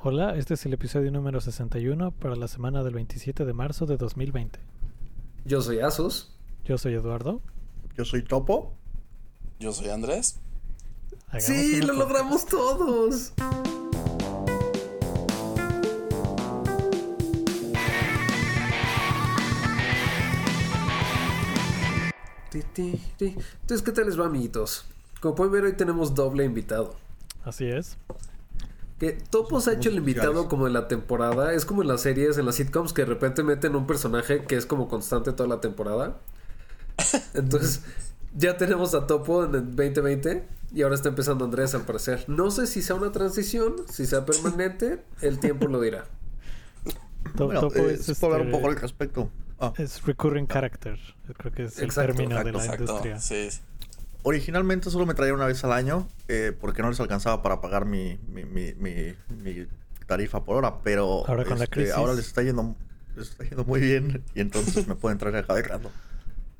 Hola, este es el episodio número 61 para la semana del 27 de marzo de 2020. Yo soy Asus. Yo soy Eduardo. Yo soy Topo. Yo soy Andrés. Hagamos Sí, lo logramos todos. Entonces, ¿qué tal les va, amiguitos? Como pueden ver, hoy tenemos doble invitado. Así es. Que Topos ha hecho el invitado como de la temporada. Es como en las series, en las sitcoms, que de repente meten un personaje que es como constante toda la temporada. Entonces, ya tenemos a Topo en el 2020 y ahora está empezando Andrés al parecer. No sé si sea una transición, si sea permanente, el tiempo lo dirá. Bueno, Topo eh, es, se puede hablar un este, poco al respecto. Ah, es recurring character. Creo que es el Exacto, término de la Exacto. industria. Sí. Originalmente solo me traía una vez al año eh, porque no les alcanzaba para pagar mi, mi, mi, mi- mi tarifa por hora, pero Ahora con la este, crisis. ahora les está yendo les está yendo muy bien y entonces me pueden traer acá de rato.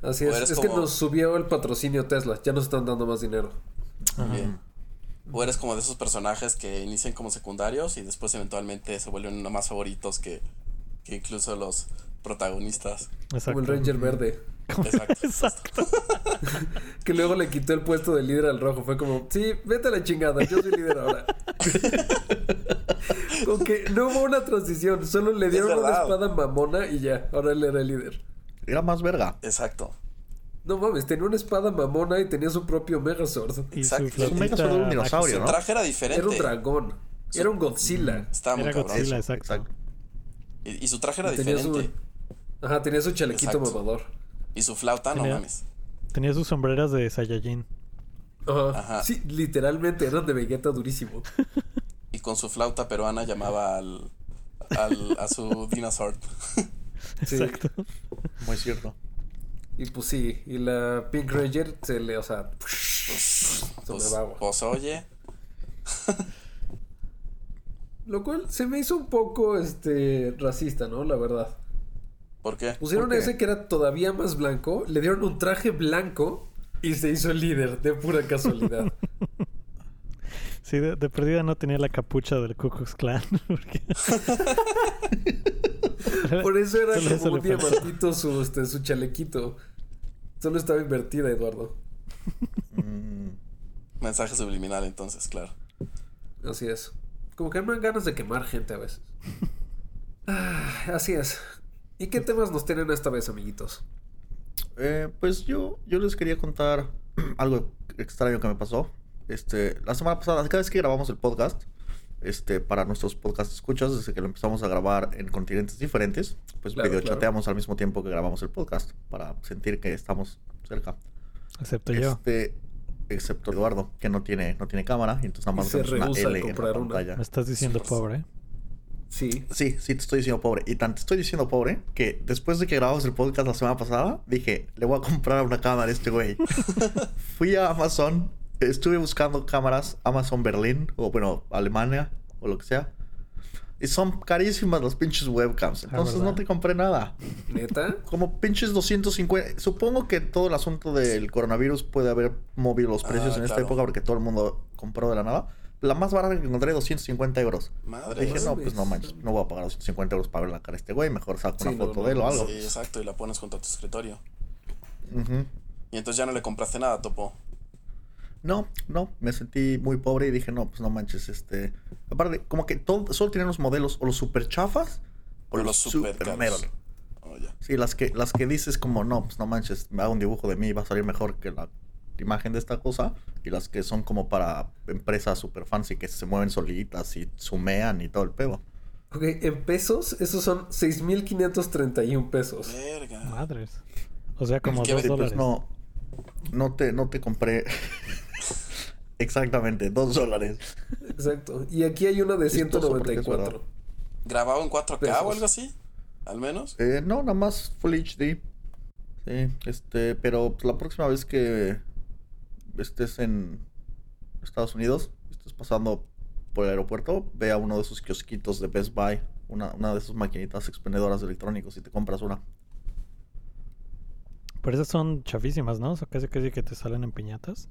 Así es. eres Es que nos subió el patrocinio Tesla. Ya nos están dando más dinero. Ajá. Bien. O eres como de esos personajes que inician como secundarios y después eventualmente se vuelven uno más favoritos que, que incluso los protagonistas. Exacto. Como el Ranger Verde. Exacto. Exacto. Que luego le quitó el puesto de líder al rojo. Fue como, sí, vete a la chingada, yo soy líder ahora. Como que no hubo una transición, solo le dieron una espada mamona y ya, ahora él era el líder. Era más verga. Exacto. No mames, tenía una espada mamona y tenía su propio Megazord. Exacto. su Es un Megazord dinosaurio, Su ¿no? traje era diferente. Era un dragón, era un Godzilla. Estaba muy Era cabrón. Godzilla, exacto. Y, y su traje era Tenía su- diferente. Ajá, tenía su chalequito Exacto. mamador. Y su flauta, no mames. Tenía sus sombreras de Saiyajin. Ajá. Ajá. Sí, literalmente eran de Vegeta durísimo. Y con su flauta peruana llamaba al, al a su dinosaur. Sí. Exacto. Muy cierto. Y pues sí, y la Pink Ranger se le, o sea, se Pues, me va pues, oye, Lo cual se me hizo un poco este racista, ¿no? La verdad. ¿Por qué? Pusieron ¿Por qué? ese que era todavía más blanco, le dieron un traje blanco y se hizo el líder de pura casualidad. Sí, de, de perdida no tenía la capucha del Ku Klux Klan. porque- Por eso era Solo eso como un diamantito su, este, su chalequito. Solo estaba invertida, Eduardo. Mm, Mensaje subliminal entonces, claro. Así es. Como que me dan ganas de quemar gente a veces. Ah, así es. ¿Y qué temas nos tienen esta vez, amiguitos? eh, pues yo, yo les quería contar algo extraño que me pasó. Este, la semana pasada, cada vez que grabamos el podcast, este, para nuestros podcast escuchas, desde que lo empezamos a grabar en continentes diferentes, pues Claro, videochateamos al mismo tiempo que grabamos el podcast, para sentir que estamos cerca. Excepto yo. Este, excepto Eduardo, que no tiene, no tiene cámara, y entonces nada Y más se vemos una a L en la comprar una. pantalla. Me estás diciendo Sí, pobre. Sí. Sí, sí, te estoy diciendo pobre. Y tanto te estoy diciendo pobre que después de que grabamos el podcast la semana pasada, dije, le voy a comprar una cámara a este güey. Fui a Amazon, estuve buscando cámaras, Amazon Berlín, o bueno, Alemania, o lo que sea. Y son carísimas las pinches webcams. Entonces no te compré nada. ¿Neta? Como pinches 250. Supongo que todo el asunto del coronavirus puede haber movido los Ah, precios en esta claro. época porque todo el mundo compró de la nada. La más barata que encontré, 250 euros. Madre Dije, no, pues no manches, no voy a pagar 250 euros para ver la cara de este güey, mejor saco Sí, una foto no, de él o algo. Sí, exacto, y la pones junto a tu escritorio. Ujú. Y entonces ya no le compraste nada, Topo. No, no, me sentí muy pobre y dije, no, pues no manches, este... Aparte, como que todo, solo tienen los modelos o los super chafas o, O los, los super super caros. Oh. Sí, las que, las que dices como, no, pues no manches, me hago un dibujo de mí y va a salir mejor que la imagen de esta cosa. Y las que son como para empresas super fancy que se mueven solitas y sumean y todo el pedo. Ok, en pesos, esos son 6.531 pesos. Verga. Madres. O sea, como ¿Qué dos ve- Sí, pues dólares. no, no te, no te compré. Exactamente, dos dólares. Exacto. Y aquí hay una de Chistoso porque es 194. ¿Grabado en 4K Pesos. o algo así? Al menos. Eh, no, nada más Full HD. Sí, este, pero la próxima vez que estés en Estados Unidos, estés pasando por el aeropuerto, ve a uno de esos kiosquitos de Best Buy, una, una de esas maquinitas expendedoras de electrónicos y te compras una. Pero esas son chafísimas, ¿no? O sea, casi casi que te salen en piñatas.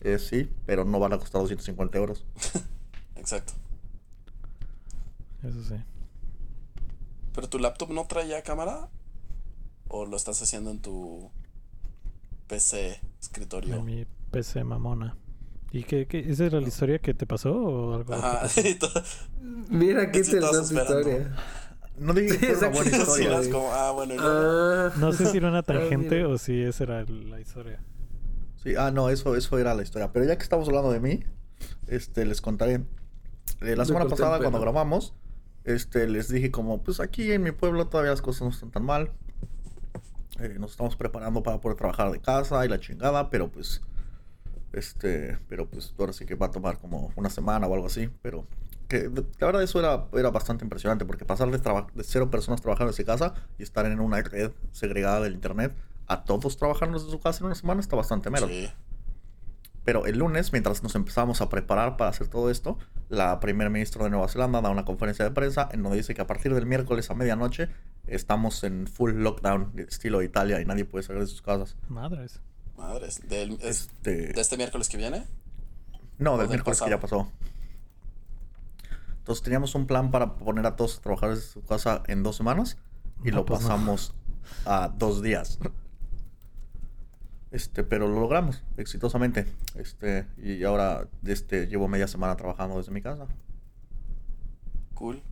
Eh, sí, pero no van a costar 250 euros. Exacto. Eso sí. ¿Pero tu laptop no traía cámara? ¿O lo estás haciendo en tu PC, escritorio? Mi PC mamona. ¿Y qué, qué? ¿Esa era la historia que te pasó o algo? que Ajá. Mira qué interesante historia. No dije que Sí, fuera una buena. Sí, historia. como, ah, bueno, Ah. No sé si era una Ah, tangente o si esa era la historia. Sí, ah, no, eso, eso era la historia. Pero ya que estamos hablando de mí, este, les contaré. Eh, la semana pasada, cuando grabamos, este, les dije como, pues aquí en mi pueblo todavía las cosas no están tan mal. Eh, nos estamos preparando para poder trabajar de casa y la chingada, pero pues, este, pero pues ahora sí que va a tomar como una semana o algo así. Pero que la verdad eso era, era bastante impresionante porque pasar de, de cero personas trabajando desde casa y estar en una red segregada del internet a todos trabajando desde su casa en una semana está bastante mero. Sí. Pero el lunes, mientras nos empezamos a preparar para hacer todo esto, la primer ministra de Nueva Zelanda da una conferencia de prensa en donde dice que a partir del miércoles a medianoche estamos en full lockdown de estilo Italia y nadie puede salir de sus casas. Madres. Madres. Del, es- Este, ¿De este miércoles que viene? no, del del miércoles que ya pasó. Entonces teníamos un plan para poner a todos a trabajar desde su casa en dos semanas y No, lo pues no. pasamos a dos días. Este, pero lo logramos exitosamente. Este, y ahora este, llevo media semana trabajando desde mi casa. Cool.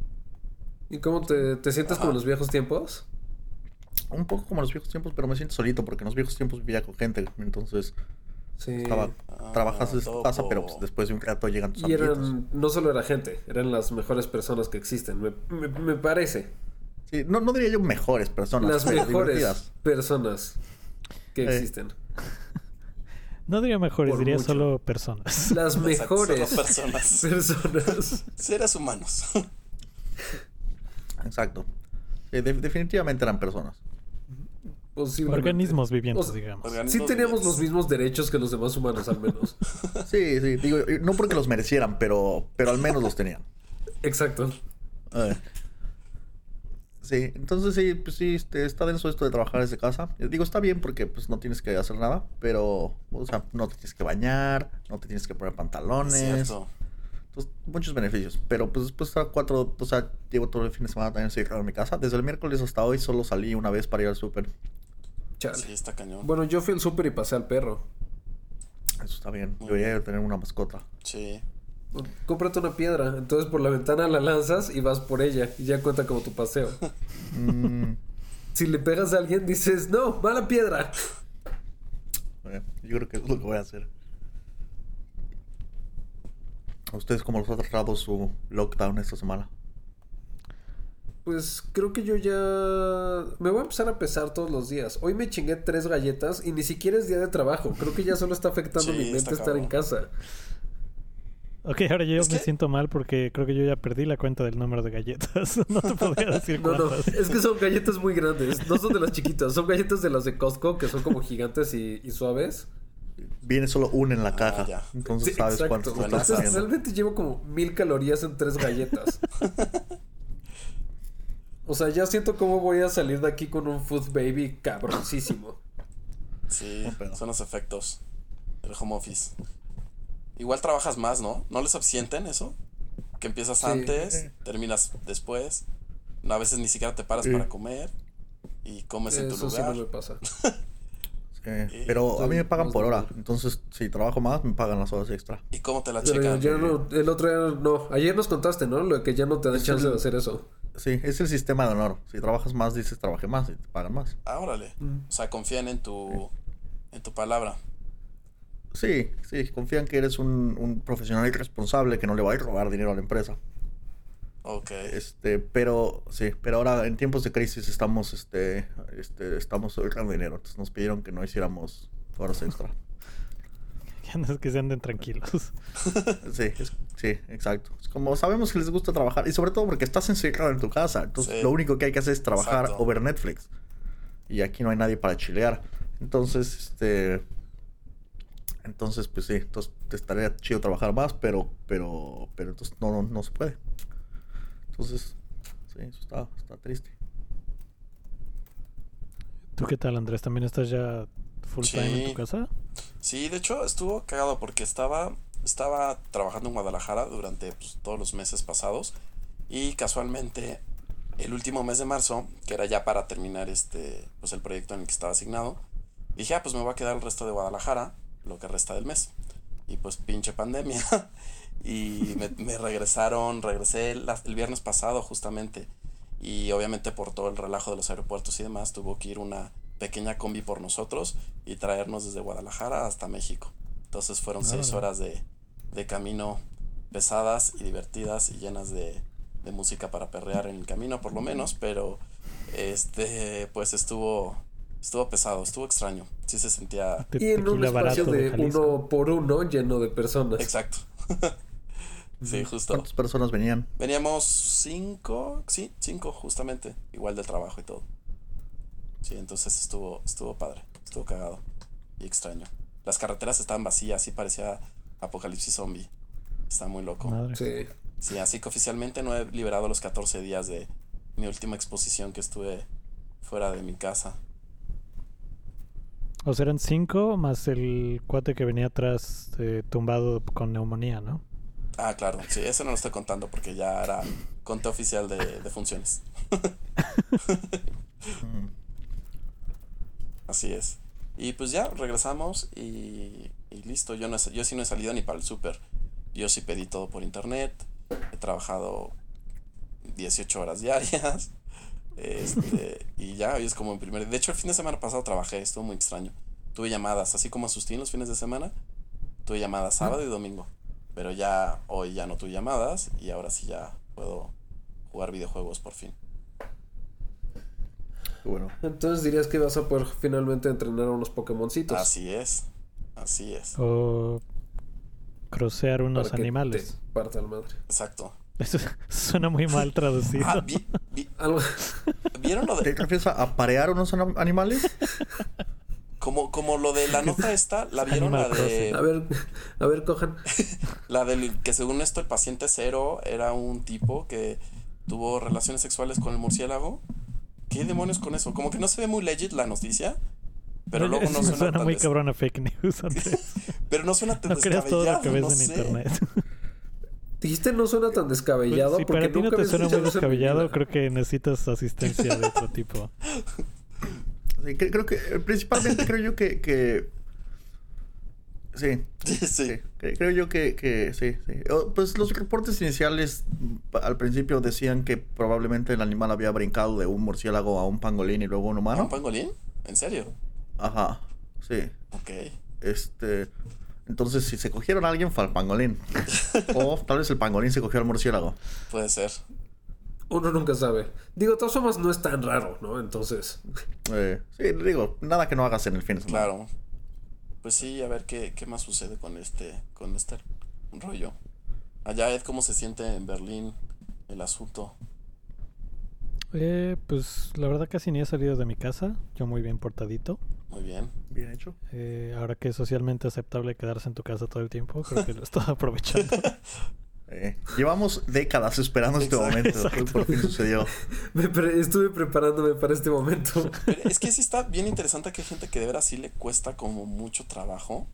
¿Y cómo te, te sientes como en los viejos tiempos? Un poco como en los viejos tiempos, pero me siento solito porque en los viejos tiempos vivía con gente. Entonces, Sí. estaba, Ah, trabajas desde tu casa, pero pues, después de un rato llegan tus Y amiguitos. eran, no solo era gente, eran las mejores personas que existen, me, me- me parece. Sí, no, no diría yo mejores personas. Las pero mejores divertidas. personas que Eh. existen. No diría mejores, Por diría mucho. solo personas. Las Exacto, mejores solo personas. personas. Seres humanos. Exacto. De- definitivamente eran personas. Organismos vivientes, O sea, digamos. Organismos Sí teníamos vivientes. los mismos derechos que los demás humanos, al menos. Sí, sí, digo, y no porque los merecieran, pero, pero al menos los tenían. Exacto. Eh. Sí, entonces sí, pues sí, este, está denso esto de trabajar desde casa. Eh, Digo, está bien porque pues no tienes que hacer nada, pero, o sea, no te tienes que bañar, no te tienes que poner Es pantalones. cierto. Entonces, muchos beneficios. Pero pues después a cuatro, o sea, llevo todo el fin de semana también encerrado en mi casa. Desde el miércoles hasta hoy solo salí una vez para ir al súper. Chale. Sí, está cañón. Bueno, yo fui al súper y pasé al perro. Eso está bien. Muy Debería tener una mascota. Sí. Cómprate una piedra. Entonces por la ventana la lanzas y vas por ella. Y ya cuenta como tu paseo. Mm, Si le pegas a alguien, dices, no, va la piedra. yo creo que es lo que voy a hacer. ¿A ustedes cómo los ha tratado su lockdown esta semana? Pues creo que yo ya me voy a empezar a pesar todos los días. Hoy me chingué tres galletas y ni siquiera es día de trabajo. Creo que ya solo está afectando Sí, mi mente estar cabrón. en casa. Ok, ahora yo me que- siento mal porque creo que yo ya perdí la cuenta del número de galletas. no te podría decir No, no, cuántas. es que son galletas muy grandes. No son de las chiquitas, son galletas de las de Costco que son como gigantes y, y suaves. Viene solo una en la Ah, caja. ya. Entonces Sí, sabes cuánto Entonces, comiendo. realmente llevo como mil calorías en tres galletas. O sea, ya siento cómo voy a salir de aquí con un food baby cabroncísimo. Sí, son los efectos del home office. Igual trabajas más, ¿no? ¿No les sienten eso? Que empiezas Sí. antes, terminas después. A veces ni siquiera te paras Sí. para comer y comes en tu Eso sí lugar. no me pasa. Sí, pero a mí me pagan por hora. Entonces, si trabajo más, me pagan las horas extra. ¿Y cómo te la Pero checan? no, el otro día no. Ayer nos contaste, ¿no? Lo de que ya no te da Es chance el- de hacer eso. Sí, es el sistema de honor. Si trabajas más, dices trabajé más y te pagan más. Ah, órale. Mm. O sea, confían en tu, en tu palabra. Sí, sí, confían que eres un, un profesional irresponsable que no le va a ir a robar dinero a la empresa. Ok. Este, pero sí, pero ahora en tiempos de crisis estamos, este, este, estamos ahorrando dinero. Entonces nos pidieron que no hiciéramos horas extra. Ya no es que se anden tranquilos. Sí, es- sí, exacto. Es como sabemos que les gusta trabajar y sobre todo porque estás encerrado en tu casa. Entonces Sí. lo único que hay que hacer es trabajar Exacto. over Netflix. Y aquí no hay nadie para chilear. Entonces, este... Entonces, pues sí, entonces te estaría chido trabajar más, pero, pero, pero entonces no, no, no se puede. Entonces, sí, eso está, está triste. ¿Tú qué tal, Andrés? ¿También estás ya full time en Sí. tu casa? Sí, de hecho estuvo cagado porque estaba, estaba trabajando en Guadalajara durante pues, todos los meses pasados Y casualmente, el último mes de marzo, que era ya para terminar este, pues el proyecto en el que estaba asignado, dije, ah, pues me voy a quedar el resto de Guadalajara, lo que resta del mes. Y pues pinche pandemia. y me, me regresaron, regresé el, el viernes pasado justamente. Y obviamente por todo el relajo de los aeropuertos y demás, tuvo que ir una pequeña combi por nosotros y traernos desde Guadalajara hasta México. Entonces fueron seis horas de, de camino pesadas y divertidas y llenas de, de música para perrear en el camino por lo menos, pero este pues estuvo estuvo pesado, estuvo extraño. Sí se sentía Y en un espacio de Jalisco. uno por uno lleno de personas. exacto. sí, justo. ¿Cuántas personas venían? Veníamos cinco, sí, cinco justamente, igual del trabajo y todo. Sí, entonces estuvo, estuvo padre, estuvo cagado y extraño. Las carreteras estaban vacías, sí parecía apocalipsis zombie. Está muy loco. Madre. Sí. Sí, así que oficialmente no he liberado los 14 días de mi última exposición que estuve fuera de mi casa. O sea, eran cinco más el cuate que venía atrás eh, tumbado con neumonía, ¿no? Ah, claro, sí, eso no lo estoy contando porque ya era conte oficial de, de funciones. Así es. Y pues ya regresamos y, y listo. Yo, no, he- yo sí no he salido ni para el súper. Yo sí pedí todo por internet. He trabajado 18 horas diarias. Este, y ya, hoy es como mi primer. De hecho, el fin de semana pasado trabajé, estuvo muy extraño. Tuve llamadas, así como asustín los fines de semana. Tuve llamadas sábado y domingo. Pero ya hoy ya no tuve llamadas y ahora sí ya puedo jugar videojuegos por fin. Bueno, Entonces dirías que vas a poder finalmente entrenar a unos Pokémoncitos. Así es. Así es. O crocear unos para que animales. te parta la madre. Exacto. Eso suena muy mal traducido. Ah, vi- vi- Algo. ¿vieron lo ¿te de refieres a aparear unos anim- animales? como como lo de la nota esta, la vieron la Animal de A ver, a ver, cojan. la del que según esto el paciente cero era un tipo que tuvo relaciones sexuales con el murciélago. ¿Qué demonios con eso? Como que no se ve muy legit la noticia, pero luego no Sí, suena, tan muy des- cabrón a fake news, Andrés. pero no suena tan No creas todo lo que ves descabellado, no en sé. internet. Dijiste no suena tan descabellado. Pues, si porque para ti no te suena muy descabellado, creo que necesitas asistencia de otro tipo. Sí, cre- creo que principalmente creo yo que, que sí, Sí, sí. sí, cre- creo yo que, que sí, sí. Pues los reportes iniciales al principio decían que probablemente el animal había brincado de un murciélago a un pangolín y luego a un ¿A humano. ¿Un pangolín? ¿En serio? Ajá, sí. Ok. Este, entonces si se cogieron a alguien fue al pangolín. o tal vez el pangolín se cogió al murciélago. Puede ser. Uno nunca sabe. Digo, de todas formas no es tan raro, ¿no? Entonces. Eh, sí, digo, nada que no hagas en el fin de semana. Claro. Pues sí, a ver qué, qué más sucede con este, con este rollo. Allá, Ed, ¿cómo se siente en Berlín el asunto? Eh, pues la verdad casi ni he salido de mi casa. Yo muy bien portadito. Muy bien. Bien hecho. Eh, ahora que es socialmente aceptable quedarse en tu casa todo el tiempo, creo que lo estoy aprovechando. Eh, llevamos décadas esperando este momento. exacto. Por fin sucedió. Me pre- estuve preparándome para este momento. Pero es que sí está bien interesante que hay gente que de veras sí le cuesta como mucho trabajo,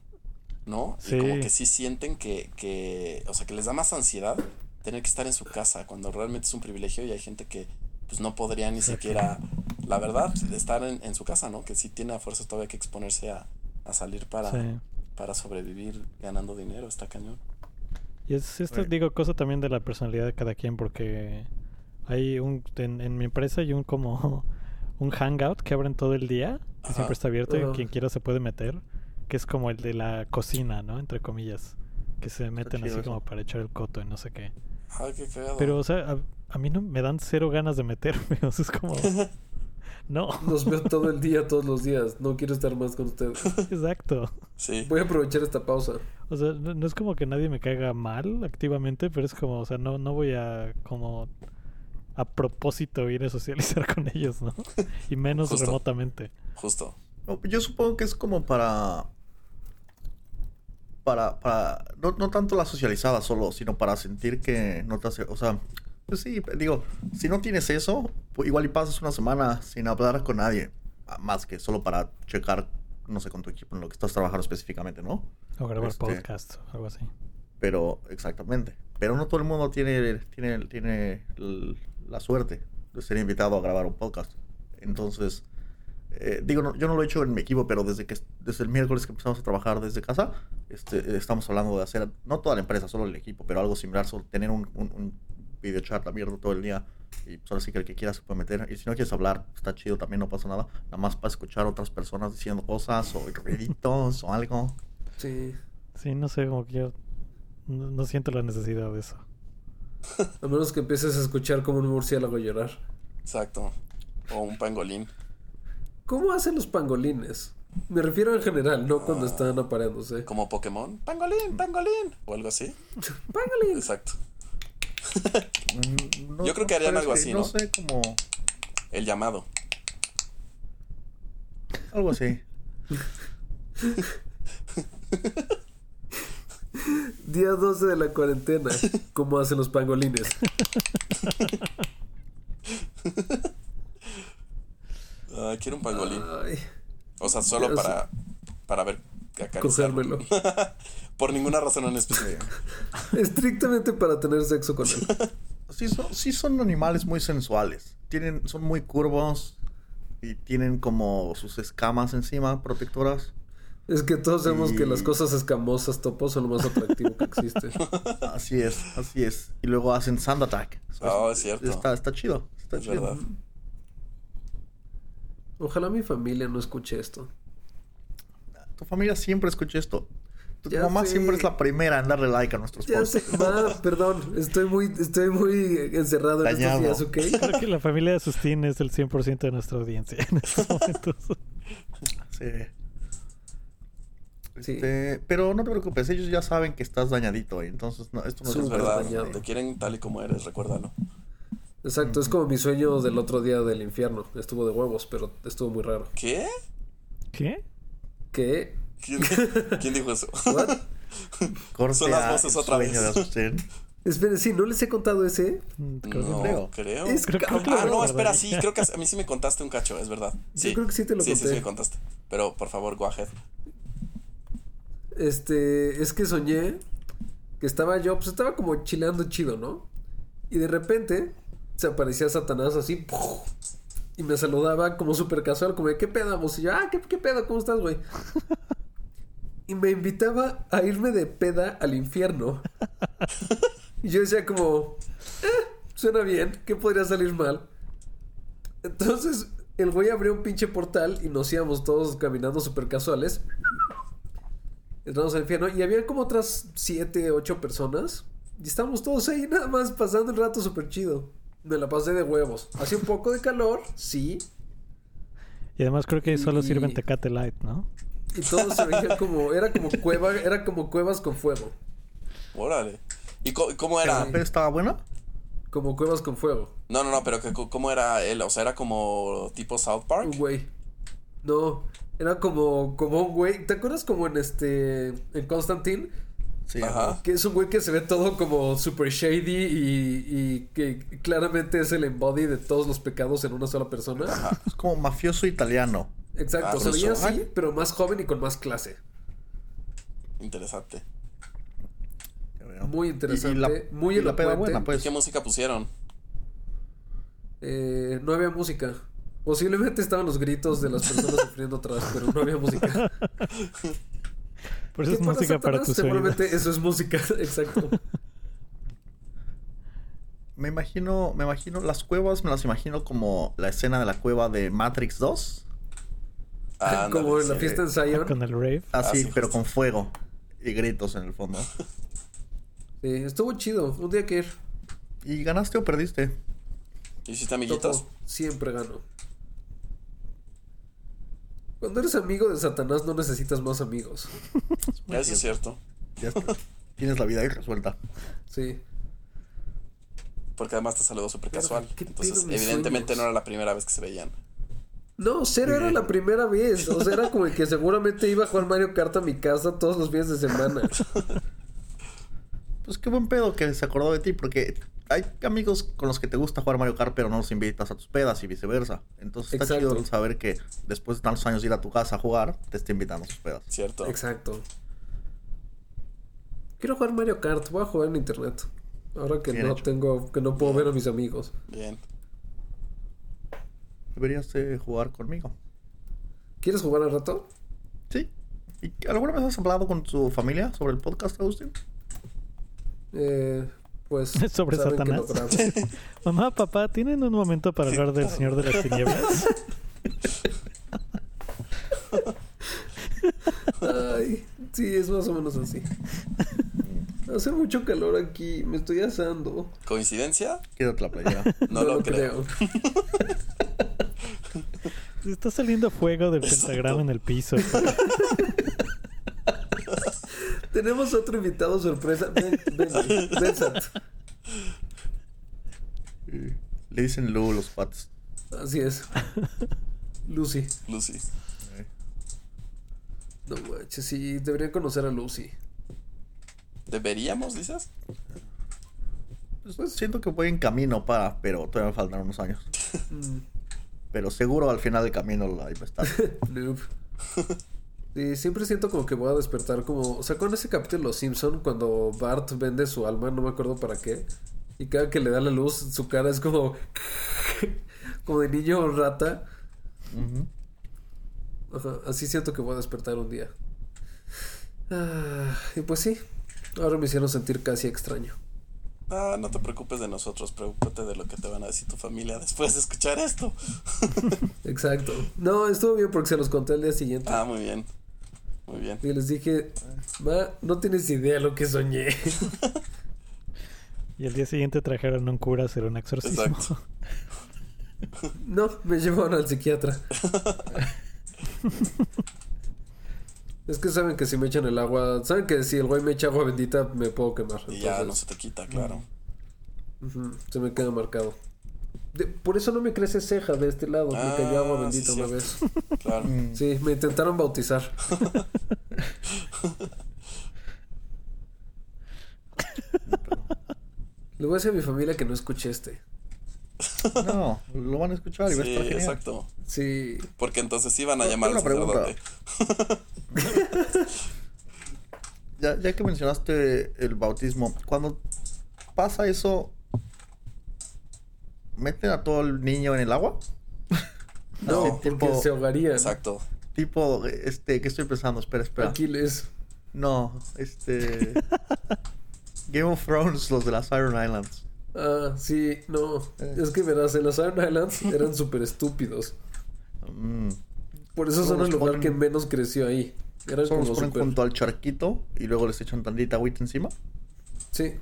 ¿no? Sí. Y como que sí sienten que, que, o sea, que les da más ansiedad tener que estar en su casa cuando realmente es un privilegio y hay gente que pues no podría ni siquiera, la verdad, estar en, en su casa, ¿no? Que sí tiene a fuerza todavía que exponerse a, a salir para, Sí. para sobrevivir ganando dinero, está cañón. Y es esto, digo, cosa también de la personalidad de cada quien, porque hay un, en, en mi empresa hay un como un hangout que abren todo el día, que Ajá. siempre está abierto y quien quiera se puede meter, que es como el de la cocina, ¿no? Entre comillas, que se meten así como para echar el coto y no sé qué. Ay, qué. Pero, o sea, a, mí no me dan cero ganas de meterme, o sea, es como... no, Los veo todo el día, todos los días. No quiero estar más con ustedes. exacto. sí. Voy a aprovechar esta pausa. O sea, no, no es como que nadie me caiga mal activamente, pero es como, o sea, no, no voy a como a propósito ir a socializar con ellos, ¿no? Y menos Justo. remotamente. Justo. No, Yo supongo que es como para. Para. para no, no tanto la socializada solo, sino para sentir que no te hace. O sea, pues sí, digo, si no tienes eso, pues igual y pasas una semana sin hablar con nadie. Más que solo para checar, no sé, con tu equipo en lo que estás trabajando específicamente, ¿no? O grabar Este- podcast algo así. Pero, exactamente. Pero no todo el mundo tiene, tiene, tiene la suerte de ser invitado a grabar un podcast. Entonces, eh, digo, no- yo no lo he hecho en mi equipo, pero desde que desde el miércoles que empezamos a trabajar desde casa, este, estamos hablando de hacer, no toda la empresa, solo el equipo, pero algo similar, solo tener un, un, un video chat abierto todo el día. Y pues ahora sí que el que quiera se puede meter. Y si no quieres hablar, está chido, también no pasa nada. Nada más para escuchar a otras personas diciendo cosas o ruiditos o algo. Sí. Sí, no sé, como que yo no, no siento la necesidad de eso. A menos que empieces a escuchar como un murciélago llorar. Exacto. O un pangolín. ¿Cómo hacen los pangolines? Me refiero en general, no cuando están apareándose. Como Pokémon. Pangolín, pangolín. O algo así. Pangolín. Exacto. Mm, no- Yo creo que harían algo así, ¿no? No sé, como... El llamado. Algo así. Día 12 de la cuarentena. ¿Cómo hacen los pangolines? Quiero un pangolín. Ay, O sea, solo para, para ver acariciarlo. cogérmelo. Por ninguna razón en específico. Estrictamente para tener sexo con él. Sí son, sí son animales muy sensuales. Tienen, son muy curvos y tienen como sus escamas encima, protectoras. Es que todos sabemos que las cosas escamosas, topos, son lo más atractivo que existe. Así es, así es. Y luego hacen sand attack. Oh, es cierto. Está, está chido. Está Es chido. verdad. Ojalá mi familia no escuche esto. Tu familia siempre escucha esto. Tu Ya mamá sé. siempre es la primera en darle like a nuestros Ya posts. sé, ma, perdón, estoy muy, estoy muy encerrado en estos días, ¿ok? Creo que la familia de Sustín es el 100% de nuestra audiencia en estos momentos. Sí. Sí. Este, pero no te preocupes, ellos ya saben que estás dañadito, entonces no, esto no Es verdad. dañado. Te quieren tal y como eres, recuérdalo. Exacto, es como mi sueño del otro día del infierno. Estuvo de huevos, pero estuvo muy raro. ¿Qué? ¿Qué? ¿Qué? ¿Quién, quién dijo eso? ¿What? Corte Son las voces otra vez. Esperen, sí, ¿no les he contado ese? Creo No, creo. creo. Es Creo- creo que cabrón. Ah, no, espera, sí, creo que a mí sí me contaste un cacho, es verdad. Sí. creo que sí te lo Sí, sí, conté. sí me contaste. Pero por favor, go ahead. Este, es que soñé que estaba yo, pues estaba como chileando chido, ¿no? Y de repente se aparecía Satanás así, ¡puf! y me saludaba como súper casual, como de, ¿qué pedo? vamos?" Y yo, ah, ¿qué, qué pedo? ¿Cómo estás, güey? Y me invitaba a irme de peda al infierno. Y yo decía como, eh, suena bien, ¿qué podría salir mal? Entonces, el güey abrió un pinche portal y nos íbamos todos caminando súper casuales. Entramos al infierno y había como otras siete, ocho personas. Y estábamos todos ahí nada más pasando el rato súper chido. Me la pasé de huevos. Hacía un poco de calor, sí. Y además creo que solo Y- sirven Tecate Light, ¿no? Y todo se veía como, era como cueva, era como cuevas con fuego. Órale. ¿Y co- cómo era? ¿La peda estaba buena? Como cuevas con fuego. No, no, no, pero que, ¿cómo era él? O sea, era como tipo South Park. Un güey. No, era como, como un güey. ¿Te acuerdas como en este, en Constantine? Sí. Ajá. Que es un güey que se ve todo como super shady y, y que claramente es el embody de todos los pecados en una sola persona. Es como mafioso italiano. Exacto, Ah, se veía ruso. así, pero más joven y con más clase. Interesante. Muy interesante, Y, y la, muy y la peda buena, pues. ¿Qué música pusieron? Eh, no había música. Posiblemente estaban los gritos de las personas sufriendo atrás, pero no había música. Por eso es música para tus oídos. Seguramente eso es música, exacto. Me imagino, me imagino, las cuevas me las imagino como la escena de la cueva de Matrix 2. Como en la fiesta Ah, Zion. Con el rave. Así, Ah, sí, pero justo. con fuego y gritos en el fondo. Sí, estuvo chido. Un día que ir. ¿Y ganaste o perdiste? ¿Hiciste amiguitos? Topo, siempre gano. Cuando eres amigo de Satanás no necesitas más amigos. Eso es cierto. Ya está. Tienes la vida ahí resuelta. Sí. Porque además te saludó súper casual. ¿qué pedo Entonces, evidentemente sueños? no era la primera vez que se veían. No, cero era la primera vez. O sea, era como que seguramente iba a jugar Mario Kart a mi casa todos los fines de semana. Pues qué buen pedo que se acordó de ti, porque hay amigos con los que te gusta jugar Mario Kart, pero no los invitas a tus pedas y viceversa. Entonces está Exacto. chido saber que después de tantos años de ir a tu casa a jugar, te esté invitando a sus pedas. ¿Cierto? Exacto. Quiero jugar Mario Kart, voy a jugar en internet. Ahora que Bien no hecho. tengo, que no puedo ver a mis amigos. Bien. Deberías de jugar conmigo. ¿Quieres jugar al rato? Sí. ¿Y alguna vez has hablado con tu familia sobre el podcast, Agustín? Eh, pues. ¿Sobre Satanás? Mamá, papá, ¿tienen un momento para hablar del Señor de las Tinieblas? Ay, sí, es más o menos así. Hace mucho calor aquí, me estoy asando. ¿Coincidencia? Quédate la playera. No, lo, creo. Está saliendo fuego del Exacto. pentagrama en el piso. Tenemos otro invitado sorpresa. Ven, ven, ven. Eh, Le dicen Lu los patos. Así es. Lucy. Lucy. Eh, No manches, sí, deberían conocer a Lucy. ¿Deberíamos, dices? pues, siento que voy en camino para, pero todavía me faltan unos años. Mm, Pero seguro al final del camino ahí va a estar. Sí, siempre siento como que voy a despertar como... O sea, con ese capítulo de Los Simpson cuando Bart vende su alma, no me acuerdo para qué. Y cada que le da la luz, su cara es como... como de niño rata. Ujú. Ajá, así siento que voy a despertar un día. Ah, y pues sí, ahora me hicieron sentir casi extraño. Ah, no te preocupes de nosotros, preocúpate de lo que te van a decir tu familia después de escuchar esto. Exacto. No, estuvo bien porque se los conté al día siguiente. Ah, muy bien. Muy bien. Y les dije, ma, no tienes idea lo que soñé. Y el día siguiente trajeron un cura a hacer un exorcismo. Exacto. No, me llevaron al psiquiatra. Es que saben que si me echan el agua, saben que si el güey me echa agua bendita me puedo quemar. Y ya no se te quita, claro. se me queda marcado. De- por eso no me crece ceja de este lado. me cayó agua Ah, bendita sí, una vez. Claro. Mm, Sí, me intentaron bautizar. Le voy a decir a mi familia que no escuche este. No, lo van a escuchar y va a Sí, estar genial. exacto. Sí. Porque entonces sí van a llamar al una pregunta. Ya, ya que mencionaste el bautismo, cuando pasa eso, ¿meten a todo el niño en el agua? No, Así, porque se ahogarían. Exacto. Tipo, este, ¿qué estoy pensando? Espera, espera. Aquiles. No, este. Game of Thrones, los de las Iron Islands. Ah, sí, no. Eh. Es que verás, en las Iron Islands eran súper estúpidos. Mm. Por eso son el lugar ponen- que menos creció ahí. Eran como los ponen junto al charquito y luego les echan tantita agüita encima. Sí,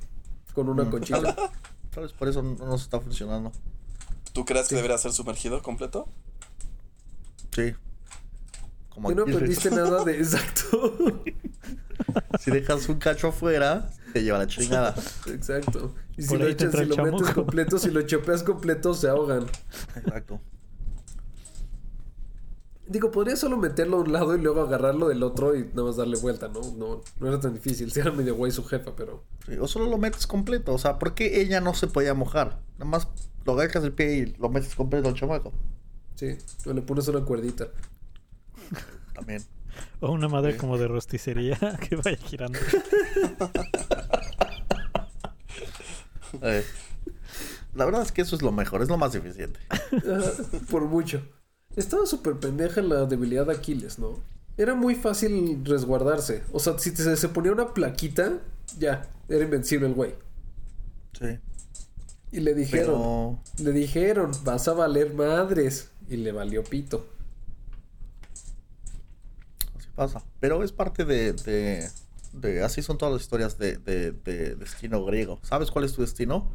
con una Mm. conchita. Tal vez por eso no nos está funcionando. ¿Tú crees que debería ser sumergido completo? Sí. Como Y no aprendiste nada de exacto. Si dejas un cacho afuera, te lleva la chingada. exacto. Y si Por lo echas, si lo metes completo, si lo chopeas completo, se ahogan. Exacto. Digo, podría solo meterlo a un lado y luego agarrarlo del otro y nada más darle vuelta, ¿no? No, no era tan difícil. Si era medio güey su jefa, pero. Sí, o solo lo metes completo. O sea, ¿por qué ella no se podía mojar? Nada más lo agarras el pie y lo metes completo al chamaco. Sí, o le pones una cuerdita. También. O una madre Sí. como de rosticería que vaya girando. Eh, la verdad es que eso es lo mejor, es lo más eficiente. Por mucho. Estaba súper pendeja la debilidad de Aquiles, ¿no? Era muy fácil resguardarse. O sea, si te- se ponía una plaquita, ya, era invencible el güey. Sí. Y le dijeron, Pero. le dijeron, vas a valer madres. Y le valió pito. Así pasa. Pero es parte de. de, de- así son todas las historias de, de- de destino griego. ¿Sabes cuál es tu destino?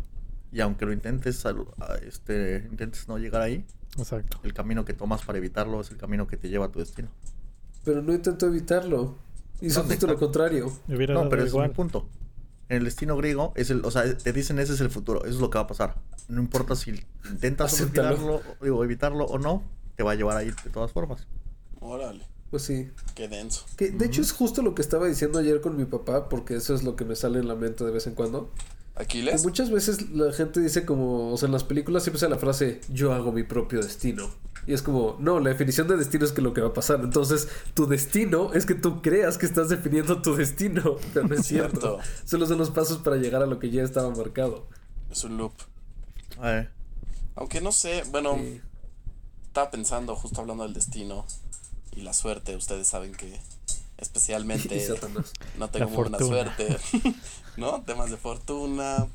Y aunque lo intentes, este, intentes no llegar ahí, Exacto. el camino que tomas para evitarlo es el camino que te lleva a tu destino. Pero no intentó evitarlo. Hizo ¿Dónde justo lo contrario. No, pero ese es mi punto. En el destino griego, es el, o sea, te dicen ese es el futuro, eso es lo que va a pasar. No importa si intentas olvidarlo, digo, evitarlo o no, te va a llevar ahí de todas formas. Órale, Pues sí. qué denso. Que de hecho es justo lo que estaba diciendo ayer con mi papá, porque eso es lo que me sale en la mente de vez en cuando. Que ¿Aquiles? muchas veces la gente dice como, o sea, en las películas siempre sale la frase, yo hago mi propio destino. Y es como, no, la definición de destino es que lo que va a pasar. Entonces, tu destino es que tú creas que estás definiendo tu destino. Pero no es cierto. Solo son los pasos para llegar a lo que ya estaba marcado. Es un loop. Eh, Aunque no sé, bueno, Sí. estaba pensando, justo hablando del destino y la suerte. Ustedes saben que especialmente no tengo muy buena suerte, ¿no? Temas de fortuna,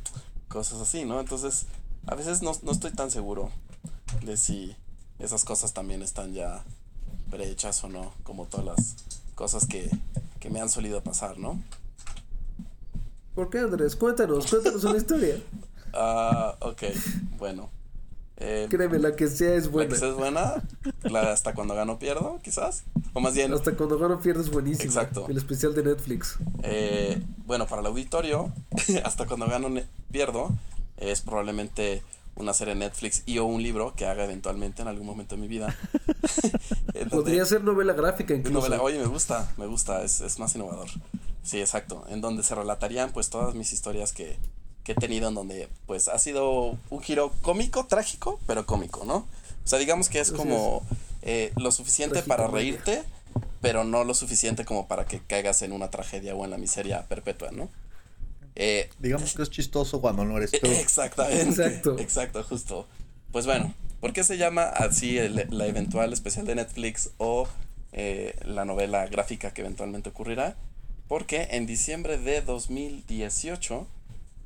cosas así, ¿no? Entonces, a veces no, no estoy tan seguro de si esas cosas también están ya prehechas o no, como todas las cosas que, que me han solido pasar, ¿no? ¿Por qué, Andrés? Cuéntanos, cuéntanos una historia. Ah, ok, bueno. Eh, Créeme, la que sea es la buena. que sea es buena, la hasta cuando gano pierdo, quizás. O más bien, Hasta cuando gano pierdes buenísimo. Exacto. El especial de Netflix. Eh, bueno, para el auditorio, hasta cuando gano pierdo, es probablemente una serie de Netflix y o un libro que haga eventualmente en algún momento de mi vida. Podría ser novela gráfica incluso. novela- Oye, me gusta, me gusta, es, es más innovador. Sí, exacto. En donde se relatarían pues todas mis historias que, que he tenido en donde pues ha sido un giro cómico, trágico, pero cómico, ¿no? O sea, digamos que es como eh, lo suficiente para reírte, pero no lo suficiente como para que caigas en una tragedia o en la miseria perpetua, ¿no? Eh, digamos que es chistoso cuando no eres tú. Exactamente. Exacto. Exacto, justo. Pues bueno, ¿por qué se llama así el- la eventual especial de Netflix o eh, la novela gráfica que eventualmente ocurrirá? Porque en diciembre de 2018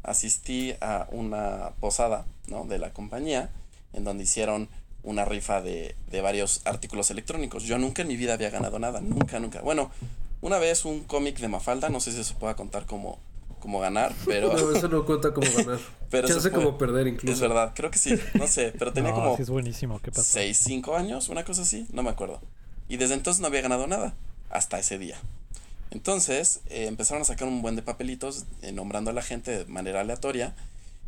asistí a una posada ¿no? de la compañía en donde hicieron una rifa de, de varios artículos electrónicos. Yo nunca en mi vida había ganado nada, nunca, nunca. Bueno, una vez un cómic de Mafalda, no sé si eso pueda contar como, como ganar, pero... No, eso no cuenta como ganar. Pero Chance como perder incluso. Es verdad, creo que sí, no sé, pero tenía No, como sí es buenísimo. ¿Qué pasó? 6, 5 años, una cosa así, no me acuerdo. Y desde entonces no había ganado nada, hasta ese día. Entonces eh, empezaron a sacar un buen de papelitos eh, nombrando a la gente de manera aleatoria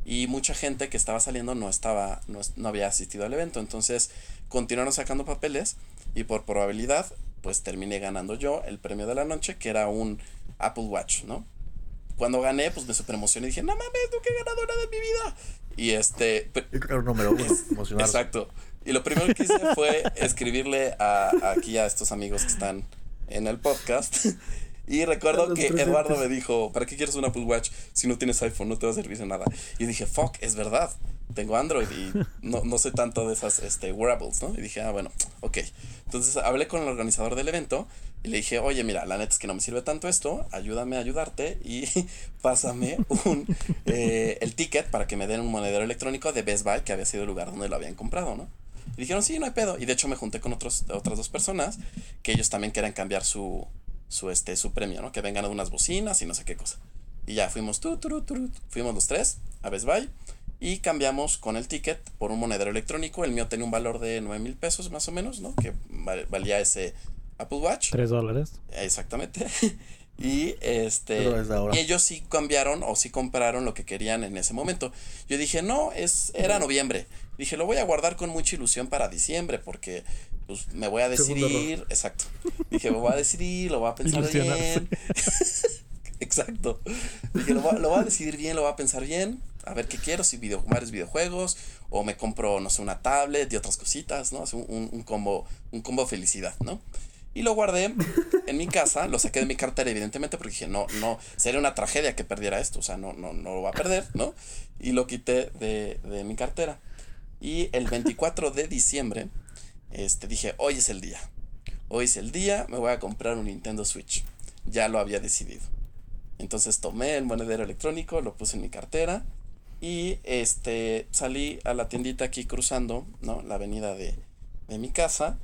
y mucha gente que estaba saliendo no estaba no, no había asistido al evento, entonces continuaron sacando papeles y por probabilidad pues terminé ganando yo el premio de la noche que era un Apple Watch, ¿no? Cuando gané pues me super emocioné y dije, "No mames, nunca he ganado nada en mi vida." Y este pe- Yo creo que era un número uno. Exacto. Y lo primero que hice fue escribirle a, aquí a estos amigos que están en el podcast. Y recuerdo que presentes. Eduardo me dijo, ¿para qué quieres un Apple Watch si no tienes iPhone? No te va a servir de nada. Y dije, fuck, es verdad. Tengo Android y no, no sé tanto de esas este, wearables, ¿no? Y dije, ah, bueno, ok. Entonces hablé con el organizador del evento y le dije, oye, mira, la neta es que no me sirve tanto esto, ayúdame a ayudarte y pásame un, eh, el ticket para que me den un monedero electrónico de Best Buy, que había sido el lugar donde lo habían comprado, ¿no? Y dijeron, sí, no hay pedo. Y de hecho me junté con otros, otras dos personas que ellos también querían cambiar su, su, este, su premio, ¿no? Que habían ganado unas bocinas y no sé qué cosa. Y ya fuimos, tu, turu, turu, fuimos los tres a Best Buy y cambiamos con el ticket por un monedero electrónico. El mío tenía un valor de 9 mil pesos más o menos, ¿no? Que val- valía ese Apple Watch. Tres dólares. Exactamente. Y este y ellos sí cambiaron o sí compraron lo que querían en ese momento. Yo dije, "No, es era noviembre." Dije, "Lo voy a guardar con mucha ilusión para diciembre porque pues me voy a decidir." Exacto. Dije, "Me voy a decidir, lo voy a pensar bien." Exacto. Dije, lo voy, a, lo voy a decidir bien, lo voy a pensar bien. A ver qué quiero, si video, varios videojuegos, o me compro, no sé, una tablet y otras cositas, ¿no? Así un, un combo, un combo felicidad, ¿no? Y lo guardé en mi casa, lo saqué de mi cartera, evidentemente, porque dije, no, no, sería una tragedia que perdiera esto, o sea, no, no, no lo va a perder, ¿no? Y lo quité de, de mi cartera. Y el 24 de diciembre, este, dije, hoy es el día. Hoy es el día, me voy a comprar un Nintendo Switch. Ya lo había decidido. Entonces tomé el monedero electrónico, lo puse en mi cartera y este salí a la tiendita aquí cruzando, ¿no? La avenida de, de mi casa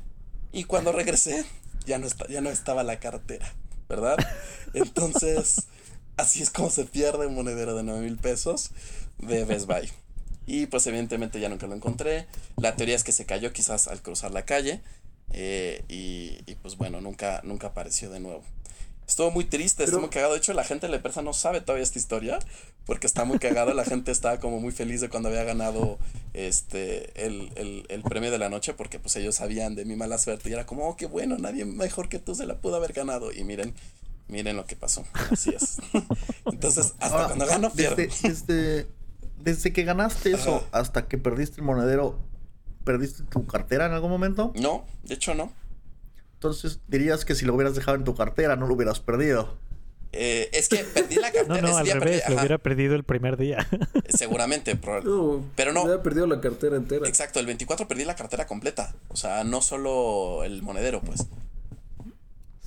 y cuando regresé ya no, está, ya no estaba la cartera, ¿verdad? Entonces así es como se pierde un monedero de 9 mil pesos de Best Buy. Y pues evidentemente ya nunca lo encontré. La teoría es que se cayó quizás al cruzar la calle. eh, y, y, pues bueno, nunca, nunca apareció de nuevo. Estuvo muy triste, estuvo muy cagado. De hecho, la gente de la empresa no sabe todavía esta historia. Porque está muy cagado. La gente estaba como muy feliz de cuando había ganado este el, el, el premio de la noche. Porque pues ellos sabían de mi mala suerte. Y era como, oh, qué bueno, nadie mejor que tú se la pudo haber ganado. Y miren, miren lo que pasó. Así es. Entonces, hasta Ahora, cuando gano, pierdo. desde, desde, desde que ganaste eso hasta que perdiste el monedero, ¿Perdiste tu cartera en algún momento? No, de hecho no. Entonces dirías que si lo hubieras dejado en tu cartera no lo hubieras perdido. Eh, es que perdí la cartera. No, no, al día revés, perdí- lo hubiera perdido el primer día. Seguramente, proba- No, Pero no. Había perdido la cartera entera. Exacto, el 24 perdí la cartera completa. O sea, no solo el monedero, pues.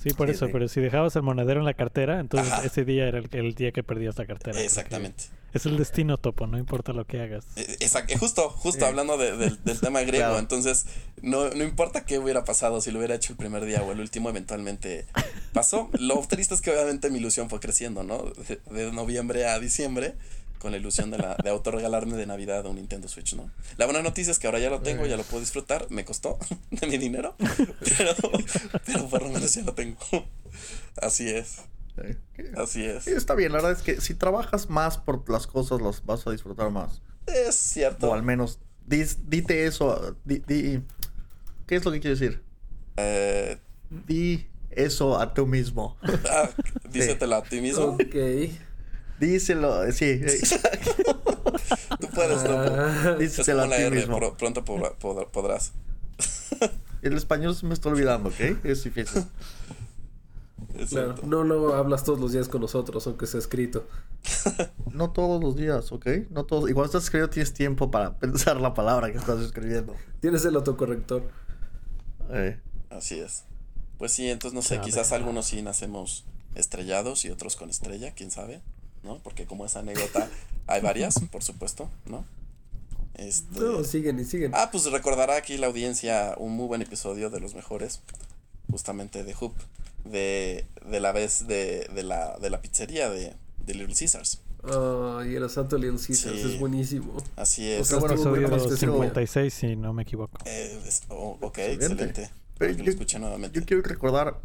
Sí, por eso, pero si dejabas el monedero en la cartera, entonces Ajá. ese día era el, el día que perdías la cartera. Exactamente. Es el destino, Topo, no importa lo que hagas. Eh, exact- eh, justo, justo Sí. hablando de- del- del tema griego. Claro. Entonces, no, no importa qué hubiera pasado, si lo hubiera hecho el primer día o el último, eventualmente pasó. Lo triste es que obviamente mi ilusión fue creciendo, ¿no? De, de noviembre a diciembre, con la ilusión de, la, de autorregalarme de Navidad un Nintendo Switch, ¿no? La buena noticia es que ahora ya lo tengo, ya lo puedo disfrutar. Me costó de mi dinero, pero, pero por lo menos ya lo tengo. Así es, así es. Está bien, la verdad es que si trabajas más por las cosas, las vas a disfrutar más. Es cierto. O al menos, dis- dite eso. di- di- ¿Qué es lo que quiero decir? Eh, Di eso a tú mismo. ah, dísetelo a ti mismo. Ok. Díselo, sí, exacto. Tú puedes, Topo. Ah, Díselo a la ti R, mismo. pro- pronto podrá- podrá- podrás. El español se me está olvidando, ¿ok? Es difícil. Claro, no lo hablas todos los días con nosotros, aunque sea escrito. No todos los días, ¿ok? No todos. Cuando estás escribiendo tienes tiempo para pensar la palabra que estás escribiendo. Tienes el autocorrector. Eh, Así es. Pues sí, entonces no sé, quizás algunos sí nacemos estrellados y otros con estrella, quién sabe, ¿no? Porque como esa anécdota hay varias, por supuesto, ¿no? Este... No, siguen y siguen. Ah, pues recordará aquí la audiencia un muy buen episodio de los mejores, justamente de Hoop, de, de la vez de, de, la, de la pizzería de, de Little Caesars. Ay, el asalto a Little Caesars Sí. es buenísimo. Así O es. sea, bueno, Episodio bueno, triste, 56, si no me equivoco. Eh, es- oh, ok, Excelente. excelente. Pero que lo yo- escuche nuevamente. yo quiero recordar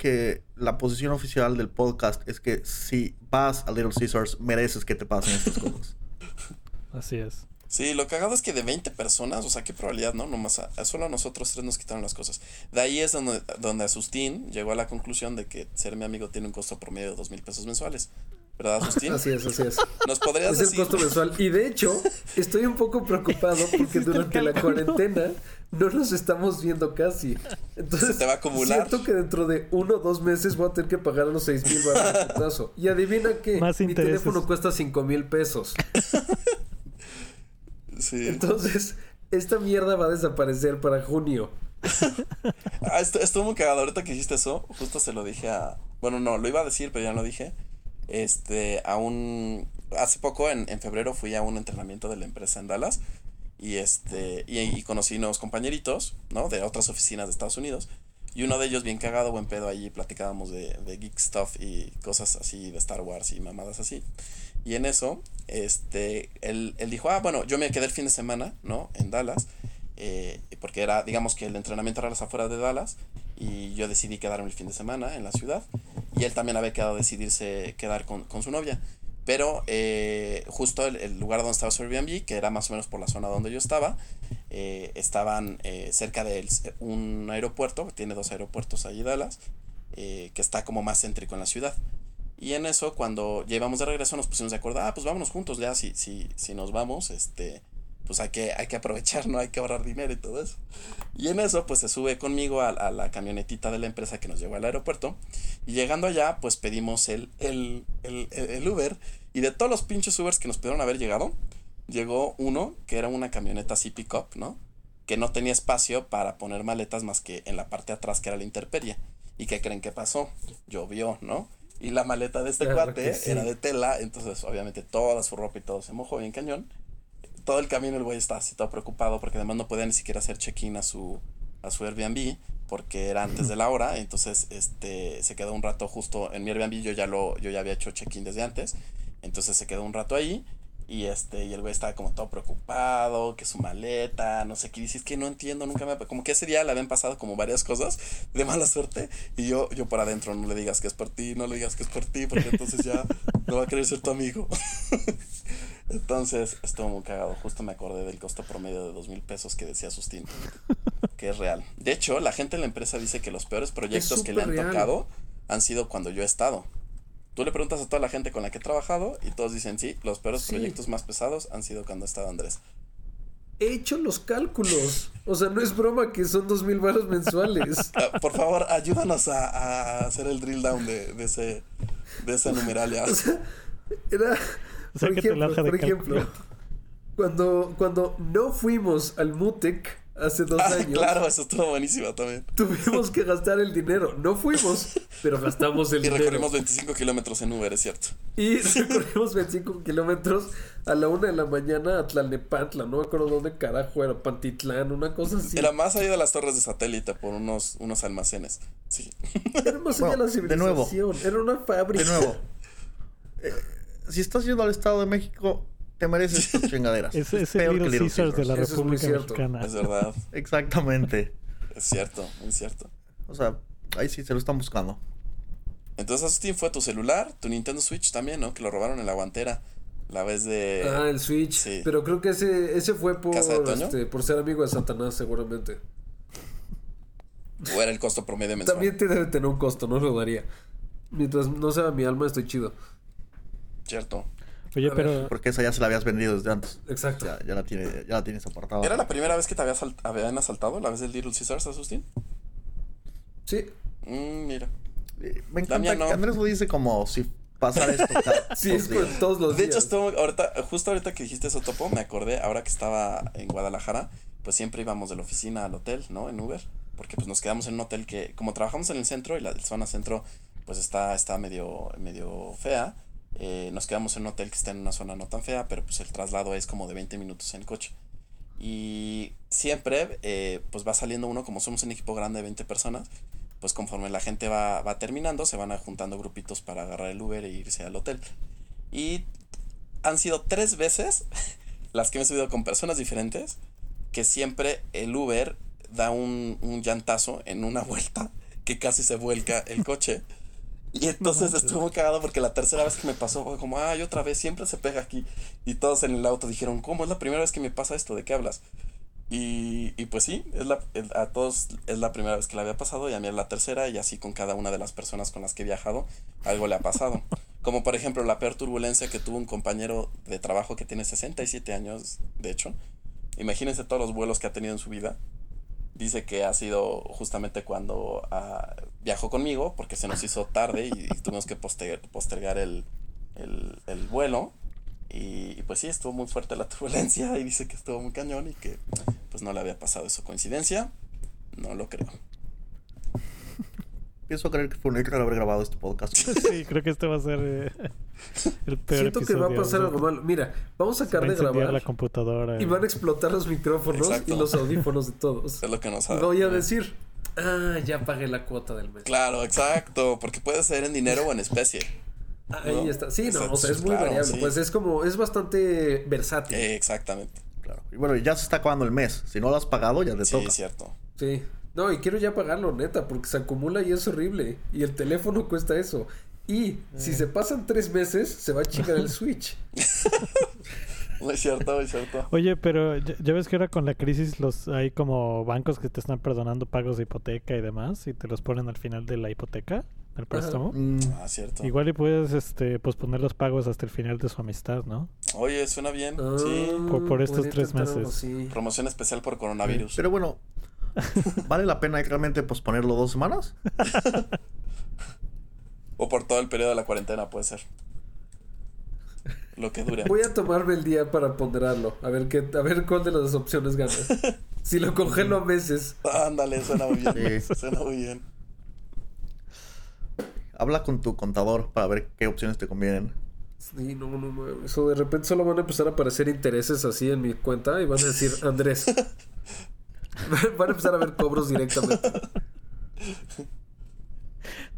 que la posición oficial del podcast es que si vas a Little Caesars, mereces que te pasen estas cosas. Así es. Sí, lo cagado es que de 20 personas, o sea, qué probabilidad, ¿no? Nomás a, a solo a nosotros tres nos quitaron las cosas. De ahí es donde, donde Asustín llegó a la conclusión de que ser mi amigo tiene un costo promedio de dos mil pesos mensuales. ¿Verdad, Asustín? Así es, así es. ¿Nos podrías Es el costo mensual. Y de hecho, estoy un poco preocupado porque durante la cuarentena no nos estamos viendo casi. Entonces, Se te va a acumular. Siento que dentro de uno o dos meses voy a tener que pagar los seis mil baros. Y adivina qué. Más Mi intereses. teléfono cuesta cinco mil pesos. Sí. Entonces, esta mierda va a desaparecer para junio. Ah, esto, estuvo muy cagado. Ahorita que hiciste eso, justo se lo dije a. Bueno, no, lo iba a decir, pero ya lo dije. Este, a. Hace poco, en, en febrero, fui a un entrenamiento de la empresa en Dallas. Y este. Y conocí nuevos compañeritos, ¿no? De otras oficinas de Estados Unidos. Y uno de ellos, bien cagado, buen pedo, allí platicábamos de, de geek stuff y cosas así de Star Wars y mamadas así. Y en eso, este, él, él dijo, ah, bueno, yo me quedé el fin de semana, ¿no? En Dallas, eh, porque era, digamos que el entrenamiento era a las afueras de Dallas, y yo decidí quedarme el fin de semana en la ciudad, y él también había quedado decidirse quedar con, con su novia. Pero eh, justo el, el lugar donde estaba su Airbnb, que era más o menos por la zona donde yo estaba, eh, estaban eh, cerca de él, un aeropuerto, tiene dos aeropuertos allí Dallas, eh, que está como más céntrico en la ciudad. Y en eso, cuando ya íbamos de regreso, nos pusimos de acuerdo, ah, pues vámonos juntos ya, si, si, si nos vamos, este, pues hay que, hay que aprovechar, ¿no? Hay que ahorrar dinero y todo eso. Y en eso, pues se sube conmigo a, a la camionetita de la empresa que nos llevó al aeropuerto. Y llegando allá, pues pedimos el, el, el, el, Uber. Y de todos los pinches Ubers que nos pudieron haber llegado, llegó uno que era una camioneta así pick-up, ¿no? Que no tenía espacio para poner maletas más que en la parte de atrás, que era la interperie. ¿Y qué creen que pasó? Llovió, ¿no? Y la maleta de este Claro cuate sí. era de tela, entonces obviamente toda su ropa y todo se mojó bien cañón. Todo el camino el güey estaba así todo preocupado porque además no podía ni siquiera hacer check-in a su, a su Airbnb porque era antes de la hora, entonces este se quedó un rato justo en mi Airbnb, yo ya lo yo ya había hecho check-in desde antes, entonces se quedó un rato ahí y este y el güey estaba como todo preocupado, que su maleta, no sé qué, dice, es que no entiendo, nunca me como que ese día le habían pasado como varias cosas de mala suerte y yo yo por adentro no le digas que es por ti, no le digas que es por ti porque entonces ya no va a querer ser tu amigo. Entonces estuvo muy cagado. Justo me acordé del costo promedio de dos mil pesos que decía Sustín. Que es real. De hecho, la gente en la empresa dice que los peores proyectos que le han real. tocado han sido cuando yo he estado. Tú le preguntas a toda la gente con la que he trabajado y todos dicen sí, los peores Sí. proyectos más pesados han sido cuando ha estado Andrés. he hecho los cálculos. O sea, no es broma que son dos mil baros mensuales. Ah, por favor, ayúdanos a, a hacer el drill down de, de ese de esa numeralia. O sea, era. Por ejemplo, hoja de por ejemplo cálculo. cuando, cuando no fuimos al Mutec hace dos Ah, años, claro, eso estuvo buenísimo también. tuvimos que gastar el dinero. No fuimos, pero gastamos el Y dinero. recorrimos 25 kilómetros en Uber, es cierto. Y recorrimos 25 kilómetros a la una de la mañana a Tlalnepantla. No me acuerdo dónde carajo era. Pantitlán, una cosa así. Era más allá de las torres de satélite por unos, unos almacenes. Sí. Era más allá Bueno, de la de nuevo. civilización. Era una fábrica. De nuevo. eh, si estás yendo al Estado de México, te mereces tus chingaderas. Es, es el peor que Little Caesars de la Eso es muy República cierto. Mexicana. Es verdad. Exactamente. Es cierto, es cierto. O sea, ahí sí se lo están buscando. Entonces, Asustín, fue tu celular, tu Nintendo Switch también, ¿no? Que lo robaron en la guantera. La vez de. Ah, el Switch. Sí. Pero creo que ese, ese fue por, este, por ser amigo de Satanás, seguramente. O era el costo promedio mensual. También te debe tener un costo, no lo daría. Mientras no sea mi alma, estoy chido. Cierto. Oye, A ver. pero Porque esa ya se la habías vendido desde antes. Exacto. Ya, ya la, tiene, ya la tienes apartada. ¿Era la primera vez que te había asalt- habían asaltado? ¿La vez del Little Caesars, Asustín? Sí. Mm, mira. Eh, Me encanta no. que Andrés lo dice como si pasara esto cada Sí, es días. con todos los De días. hecho, estuvo ahorita, justo ahorita que dijiste eso, Topo, me acordé, ahora que estaba en Guadalajara, pues siempre íbamos de la oficina al hotel, ¿no? En Uber, porque pues nos quedamos en un hotel que, como trabajamos en el centro y la zona centro, pues está, está medio, medio fea, eh, nos quedamos en un hotel que está en una zona no tan fea, pero pues el traslado es como de 20 minutos en coche. Y siempre, eh, pues va saliendo uno, como somos un equipo grande de 20 personas, pues conforme la gente va, va terminando, se van juntando grupitos para agarrar el Uber e irse al hotel. Y han sido tres veces las que me he subido con personas diferentes, que siempre el Uber da un, un llantazo en una vuelta, que casi se vuelca el coche. Y entonces estuvo muy cagado porque la tercera vez que me pasó fue como, ay, otra vez, siempre se pega aquí. Y todos en el auto dijeron, ¿cómo es la primera vez que me pasa esto? ¿De qué hablas? Y, y pues sí, es la, el- a todos es la primera vez que le había pasado y a mí es la tercera y así con cada una de las personas con las que he viajado algo le ha pasado. Como por ejemplo la peor turbulencia que tuvo un compañero de trabajo que tiene 67 años, de hecho. Imagínense todos los vuelos que ha tenido en su vida. Dice que ha sido justamente cuando ah, viajó conmigo porque se nos hizo tarde y, tuvimos que poster- postergar el, el, el vuelo. Y, y pues sí, estuvo muy fuerte la turbulencia y dice que estuvo muy cañón y que pues no le había pasado eso. ¿Coincidencia? No lo creo. Pienso creer que fue un error haber grabado este podcast. sí, creo que este va a ser eh, el peor Siento que va a pasar algo malo. Mira, vamos a se va sacar a de grabar la computadora. y van a explotar los micrófonos Exacto. y los audífonos de todos. Es lo que nos Y ha- voy a decir, ah, ya pagué la cuota del mes. Claro, exacto, porque puede ser en dinero o en especie. Ahí No, está. Sí, no, exacto, o sea, es muy claro, variable. sí. Pues es como, es bastante versátil. Eh, exactamente. Claro. Y bueno, ya se está acabando el mes. Si no lo has pagado, ya te Sí, toca. es cierto. Sí. No, y quiero ya pagarlo, neta, porque se acumula y es horrible. Y el teléfono cuesta eso. Y si se pasan tres meses, se va a chingar el Switch. Muy cierto, muy cierto. Oye, pero ya, ya ves que ahora con la crisis los hay como bancos que te están perdonando pagos de hipoteca y demás y te los ponen al final de la hipoteca, del préstamo. Mm, Ah, cierto. Igual y puedes este posponer los pagos hasta el final de su amistad, ¿no? Oye, suena bien. Ah, Sí. Por- por estos tres meses. Promoción especial por coronavirus. pero bueno, ¿vale la pena realmente posponerlo dos semanas? O por todo el periodo de la cuarentena, puede ser. Lo que dure. Voy a tomarme el día para ponderarlo. A ver qué, a ver cuál de las opciones gana. si lo congelo a meses. Ándale, suena muy bien. Sí. Suena muy bien. Habla con tu contador para ver qué opciones te convienen. Sí, no, no, no. Eso de repente solo van a empezar a aparecer intereses así en mi cuenta y van a decir Andrés. van a empezar a ver cobros directamente.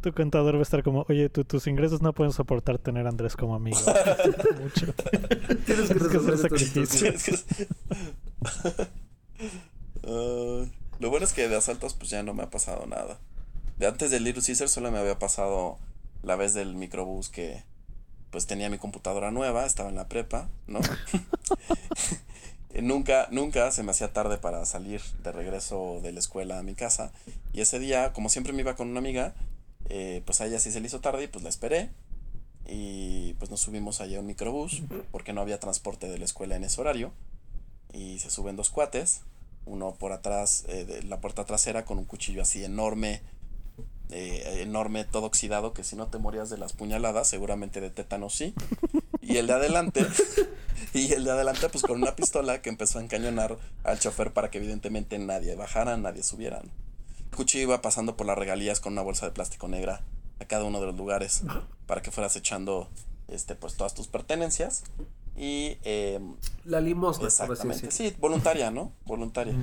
Tu contador va a estar como, oye, tu- tus ingresos no pueden soportar tener a Andrés como amigo. Mucho. Tienes que hacer que- Ah, lo bueno es que de asaltos pues ya no me ha pasado nada. De antes del Little Caesar solo me había pasado la vez del microbús que pues tenía mi computadora nueva, estaba en la prepa, ¿no? Nunca, nunca se me hacía tarde para salir de regreso de la escuela a mi casa. Y ese día, como siempre me iba con una amiga, eh, pues a ella sí se le hizo tarde y pues la esperé. Y pues nos subimos allá a un microbús porque no había transporte de la escuela en ese horario. y se suben dos cuates, uno por atrás eh, de la puerta trasera con un cuchillo así enorme, eh, enorme, todo oxidado, que si no te morías de las puñaladas, seguramente de tétano sí. Y el de adelante, y el de adelante pues con una pistola que empezó a encañonar al chofer para que evidentemente nadie bajara, nadie subiera. cuchillo iba pasando por las regalías con una bolsa de plástico negra a cada uno de los lugares para que fueras echando este pues todas tus pertenencias y eh, La limosna, exactamente sí voluntaria no voluntaria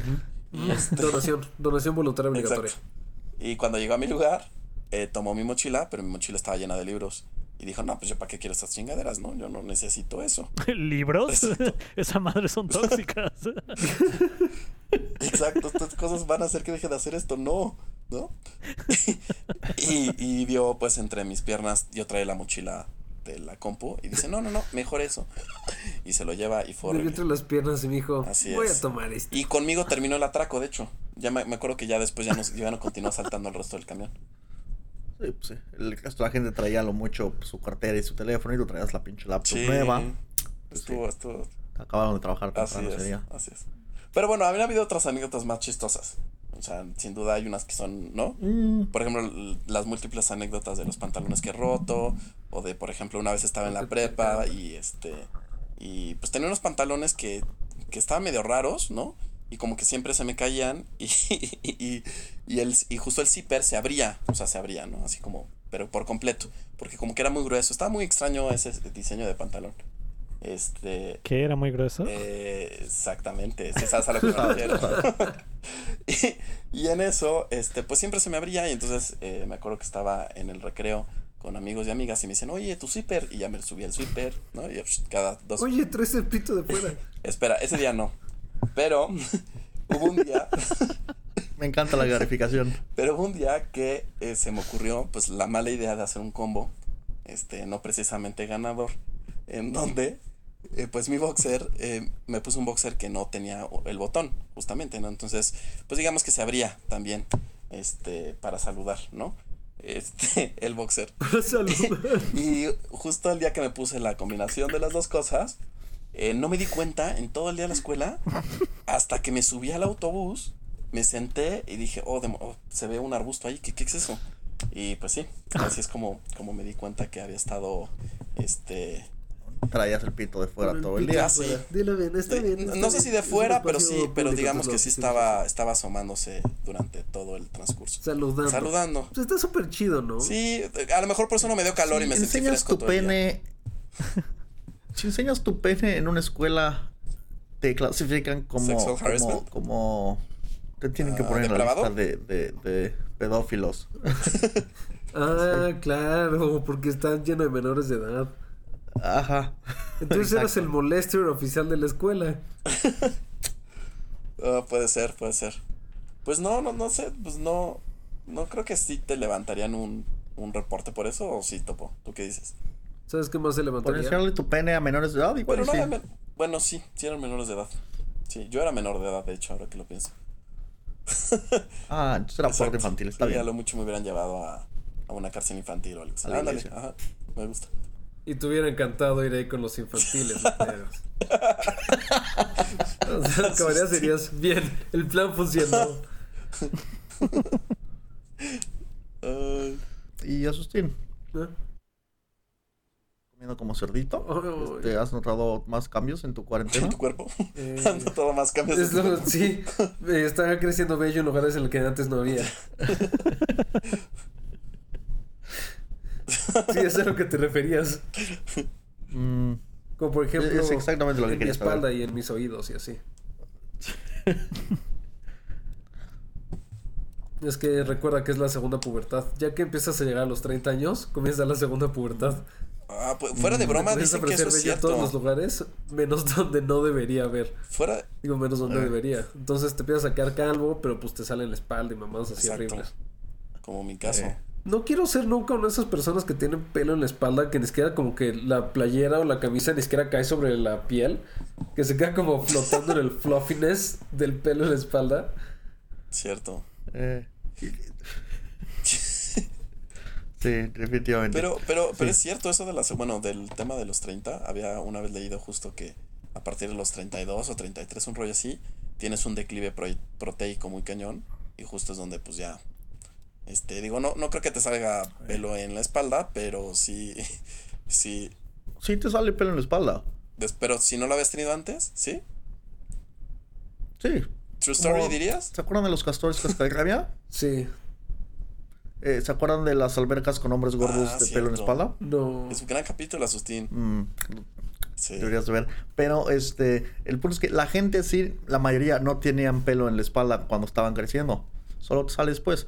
y, este, Donación, donación voluntaria obligatoria. exacto. Y cuando llegó a mi lugar eh, tomó mi mochila pero mi mochila estaba llena de libros y dijo no pues yo para qué quiero estas chingaderas no yo no necesito eso ¿Libros? Esa madre son tóxicas. Exacto, estas cosas van a hacer que deje de hacer esto, no, ¿no? y, y vio pues entre mis piernas, yo traía la mochila de la compu y dice, no, no, no, mejor eso. Y se lo lleva y fue entre las piernas y me dijo, Así voy es. a tomar esto. Y conmigo terminó el atraco, de hecho. Ya me, me acuerdo que ya después ya no, ya no continuó saltando el resto del camión. Sí, pues sí. El resto de la gente traía lo mucho pues, su cartera y su teléfono y tú traías la pinche laptop nueva. Estuvo, estuvo, Acabaron de trabajar Así temprano ese es, día. así es. Pero bueno, había habido otras anécdotas más chistosas. O sea, sin duda hay unas que son, ¿no? Mm, Por ejemplo, las múltiples anécdotas de los pantalones que he roto. O de, por ejemplo, una vez estaba en la prepa y este. Y pues tenía unos pantalones que, que estaban medio raros, ¿no? Y como que siempre se me caían. Y, y, y, el, y justo el zipper se abría. O sea, se abría, ¿no? Así como. Pero por completo. Porque como que era muy grueso. Estaba muy extraño ese diseño de pantalón. Este. ¿Qué era muy grueso? Eh, exactamente, lo que me refiero. y, y en eso, este, pues siempre se me abría y entonces eh, me acuerdo que estaba en el recreo con amigos y amigas y me dicen, oye, tu zipper, y ya me subí el zipper, ¿no? Y psh, cada dos... Oye, traes el pito de fuera. Espera, ese día no, pero hubo un día, Me encanta la clarificación. pero hubo un día que eh, se me ocurrió, pues, la mala idea de hacer un combo, este, no precisamente ganador, en donde eh, pues mi boxer, eh, me puse un boxer que no tenía el botón, justamente, ¿no? Entonces, pues digamos que se abría también, este, para saludar, ¿no? Este, el boxer. Salud. Y justo el día que me puse la combinación de las dos cosas, eh, no me di cuenta en todo el día de la escuela, hasta que me subí al autobús, me senté y dije, oh, demo- oh, se ve un arbusto ahí, ¿qué, qué es eso? Y pues sí, así es como, como me di cuenta que había estado, este, Traías el pito de fuera todo el día. Casi. Dilo bien, está bien. no sé si de fuera, pero sí, pero digamos que sí estaba, estaba asomándose durante todo el transcurso. Saludando. Saludando. Pues está súper chido, ¿no? Sí, a lo mejor por eso no me dio calor y me Si sentí enseñas fresco tu todo el día. pene. si enseñas tu pene en una escuela, te clasifican como. Sexual como, como- Te tienen que Ah, poner en la lista de, de, de pedófilos. Ah, claro, porque está lleno de menores de edad. Ajá. Entonces eras el molester oficial de la escuela. Ah, puede ser, puede ser. Pues no, no, no sé, pues no, no creo que sí te levantarían un, un reporte por eso o sí, Topo. ¿Tú qué dices? ¿Sabes qué más se Por levantaría? enseñarle tu pene a menores de edad, igual Bueno, no, sí. bueno, sí, sí eran menores de edad. Sí, yo era menor de edad, de hecho, ahora que lo pienso. Ah, entonces era porte infantil, está Sí, bien. a lo mucho me hubieran llevado a, a una cárcel infantil o algo así. Ándale, ajá, me gusta. Y te hubiera encantado ir ahí con los infantiles. o sea, acabaría serías bien. El plan funcionó. Ay, Y Asustín, ¿no? comiendo como cerdito. Oh, Este, ¿Has notado más cambios en tu cuarentena? ¿En tu cuerpo? Eh, Ando todo más cambios. es lo- sí, eh, está creciendo bello en lugares en los que antes no había. Sí, eso es a lo que te referías. Mm, Como por ejemplo, Es exactamente lo que en mi saber. espalda y en mis oídos y así. es que recuerda que es la segunda pubertad. Ya que empiezas a llegar a los 30 años, comienza la segunda pubertad. Ah, pues, fuera de broma, Empiezas a dicen que eso es todos los lugares, menos donde no debería haber. Fuera, Digo, menos donde Eh. debería. Entonces te empiezas a quedar calvo, pero pues te sale en la espalda y mamás así horribles. como mi caso. Eh. No quiero ser nunca una de esas personas que tienen pelo en la espalda, que ni siquiera como que la playera o la camisa ni siquiera cae sobre la piel, que se queda como flotando en el fluffiness del pelo en la espalda. Cierto. eh, sí, definitivamente. Pero, pero, pero es cierto eso de la, bueno, del tema de los 30. Había una vez leído justo que a partir de los 32 o 33, un rollo así, tienes un declive pro- proteico muy cañón y justo es donde pues ya, este, digo, no, no creo que te salga pelo en la espalda, pero sí, sí, Sí, te sale pelo en la espalda. des- pero si no lo habías tenido antes, ¿sí? Sí. True story, Como- dirías? ¿Se acuerdan de los castores cascarrabia? Sí. Eh, ¿Se acuerdan de las albercas con hombres gordos Ah, de pelo en la espalda? No. Es un gran capítulo, Asustín. Mm, Sí. deberías de ver. Pero este, el punto es que la gente sí, la mayoría no tenían pelo en la espalda cuando estaban creciendo. Solo te sale después.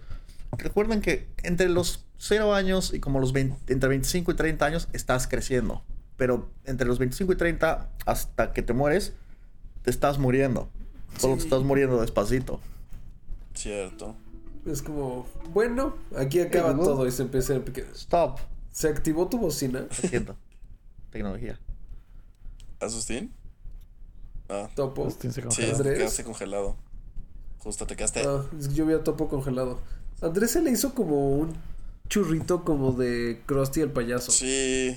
Recuerden que entre los 0 años y como los 20 entre 25 y 30 años estás creciendo. Pero entre los 25 y 30 hasta que te mueres, te estás muriendo. Solo te Sí. estás muriendo despacito. Cierto. Es como, bueno, aquí acaba todo y se empieza pequeños. Stop. ¿Se activó tu bocina? Lo siento. Tecnología. ¿Asustín? Ah, Topo. Agustín se sí, congeló. te Andrés. quedaste congelado. Justo te quedaste. Ah, es que yo vi a Topo congelado. Andrés se le hizo como un churrito como de Krusty el payaso. Sí.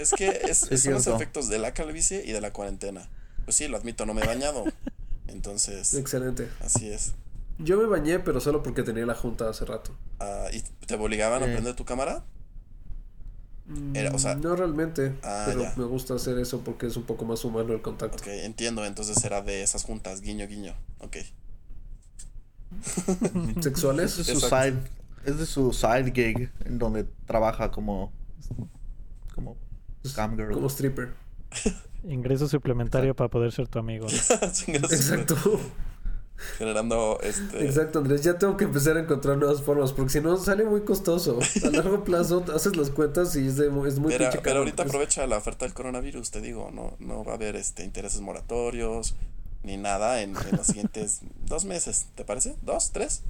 Es que es, Es son los efectos de la calvicie y de la cuarentena. Pues sí, lo admito, no me he bañado. Entonces, Excelente. así es. Yo me bañé, pero solo porque tenía la junta hace rato. Ah, ¿Y te obligaban a prender tu cámara? Era, o sea- no realmente, Ah, pero ya. me gusta hacer eso porque es un poco más humano el contacto. Ok, entiendo. Entonces era de esas juntas, guiño, guiño. Ok. ¿Sexuales? Es de su side, es de su side gig en donde trabaja como como cam girl. Como stripper. Ingreso suplementario para poder ser tu amigo. Exacto. Generando este. Exacto, Andrés. Ya tengo que empezar a encontrar nuevas formas porque si no sale muy costoso. A largo plazo haces las cuentas y es, de, es muy Pero, pero ahorita aprovecha la oferta del coronavirus, te digo, no, no va a haber este intereses moratorios ni nada en, en los siguientes dos meses, ¿te parece? ¿Dos? ¿Tres?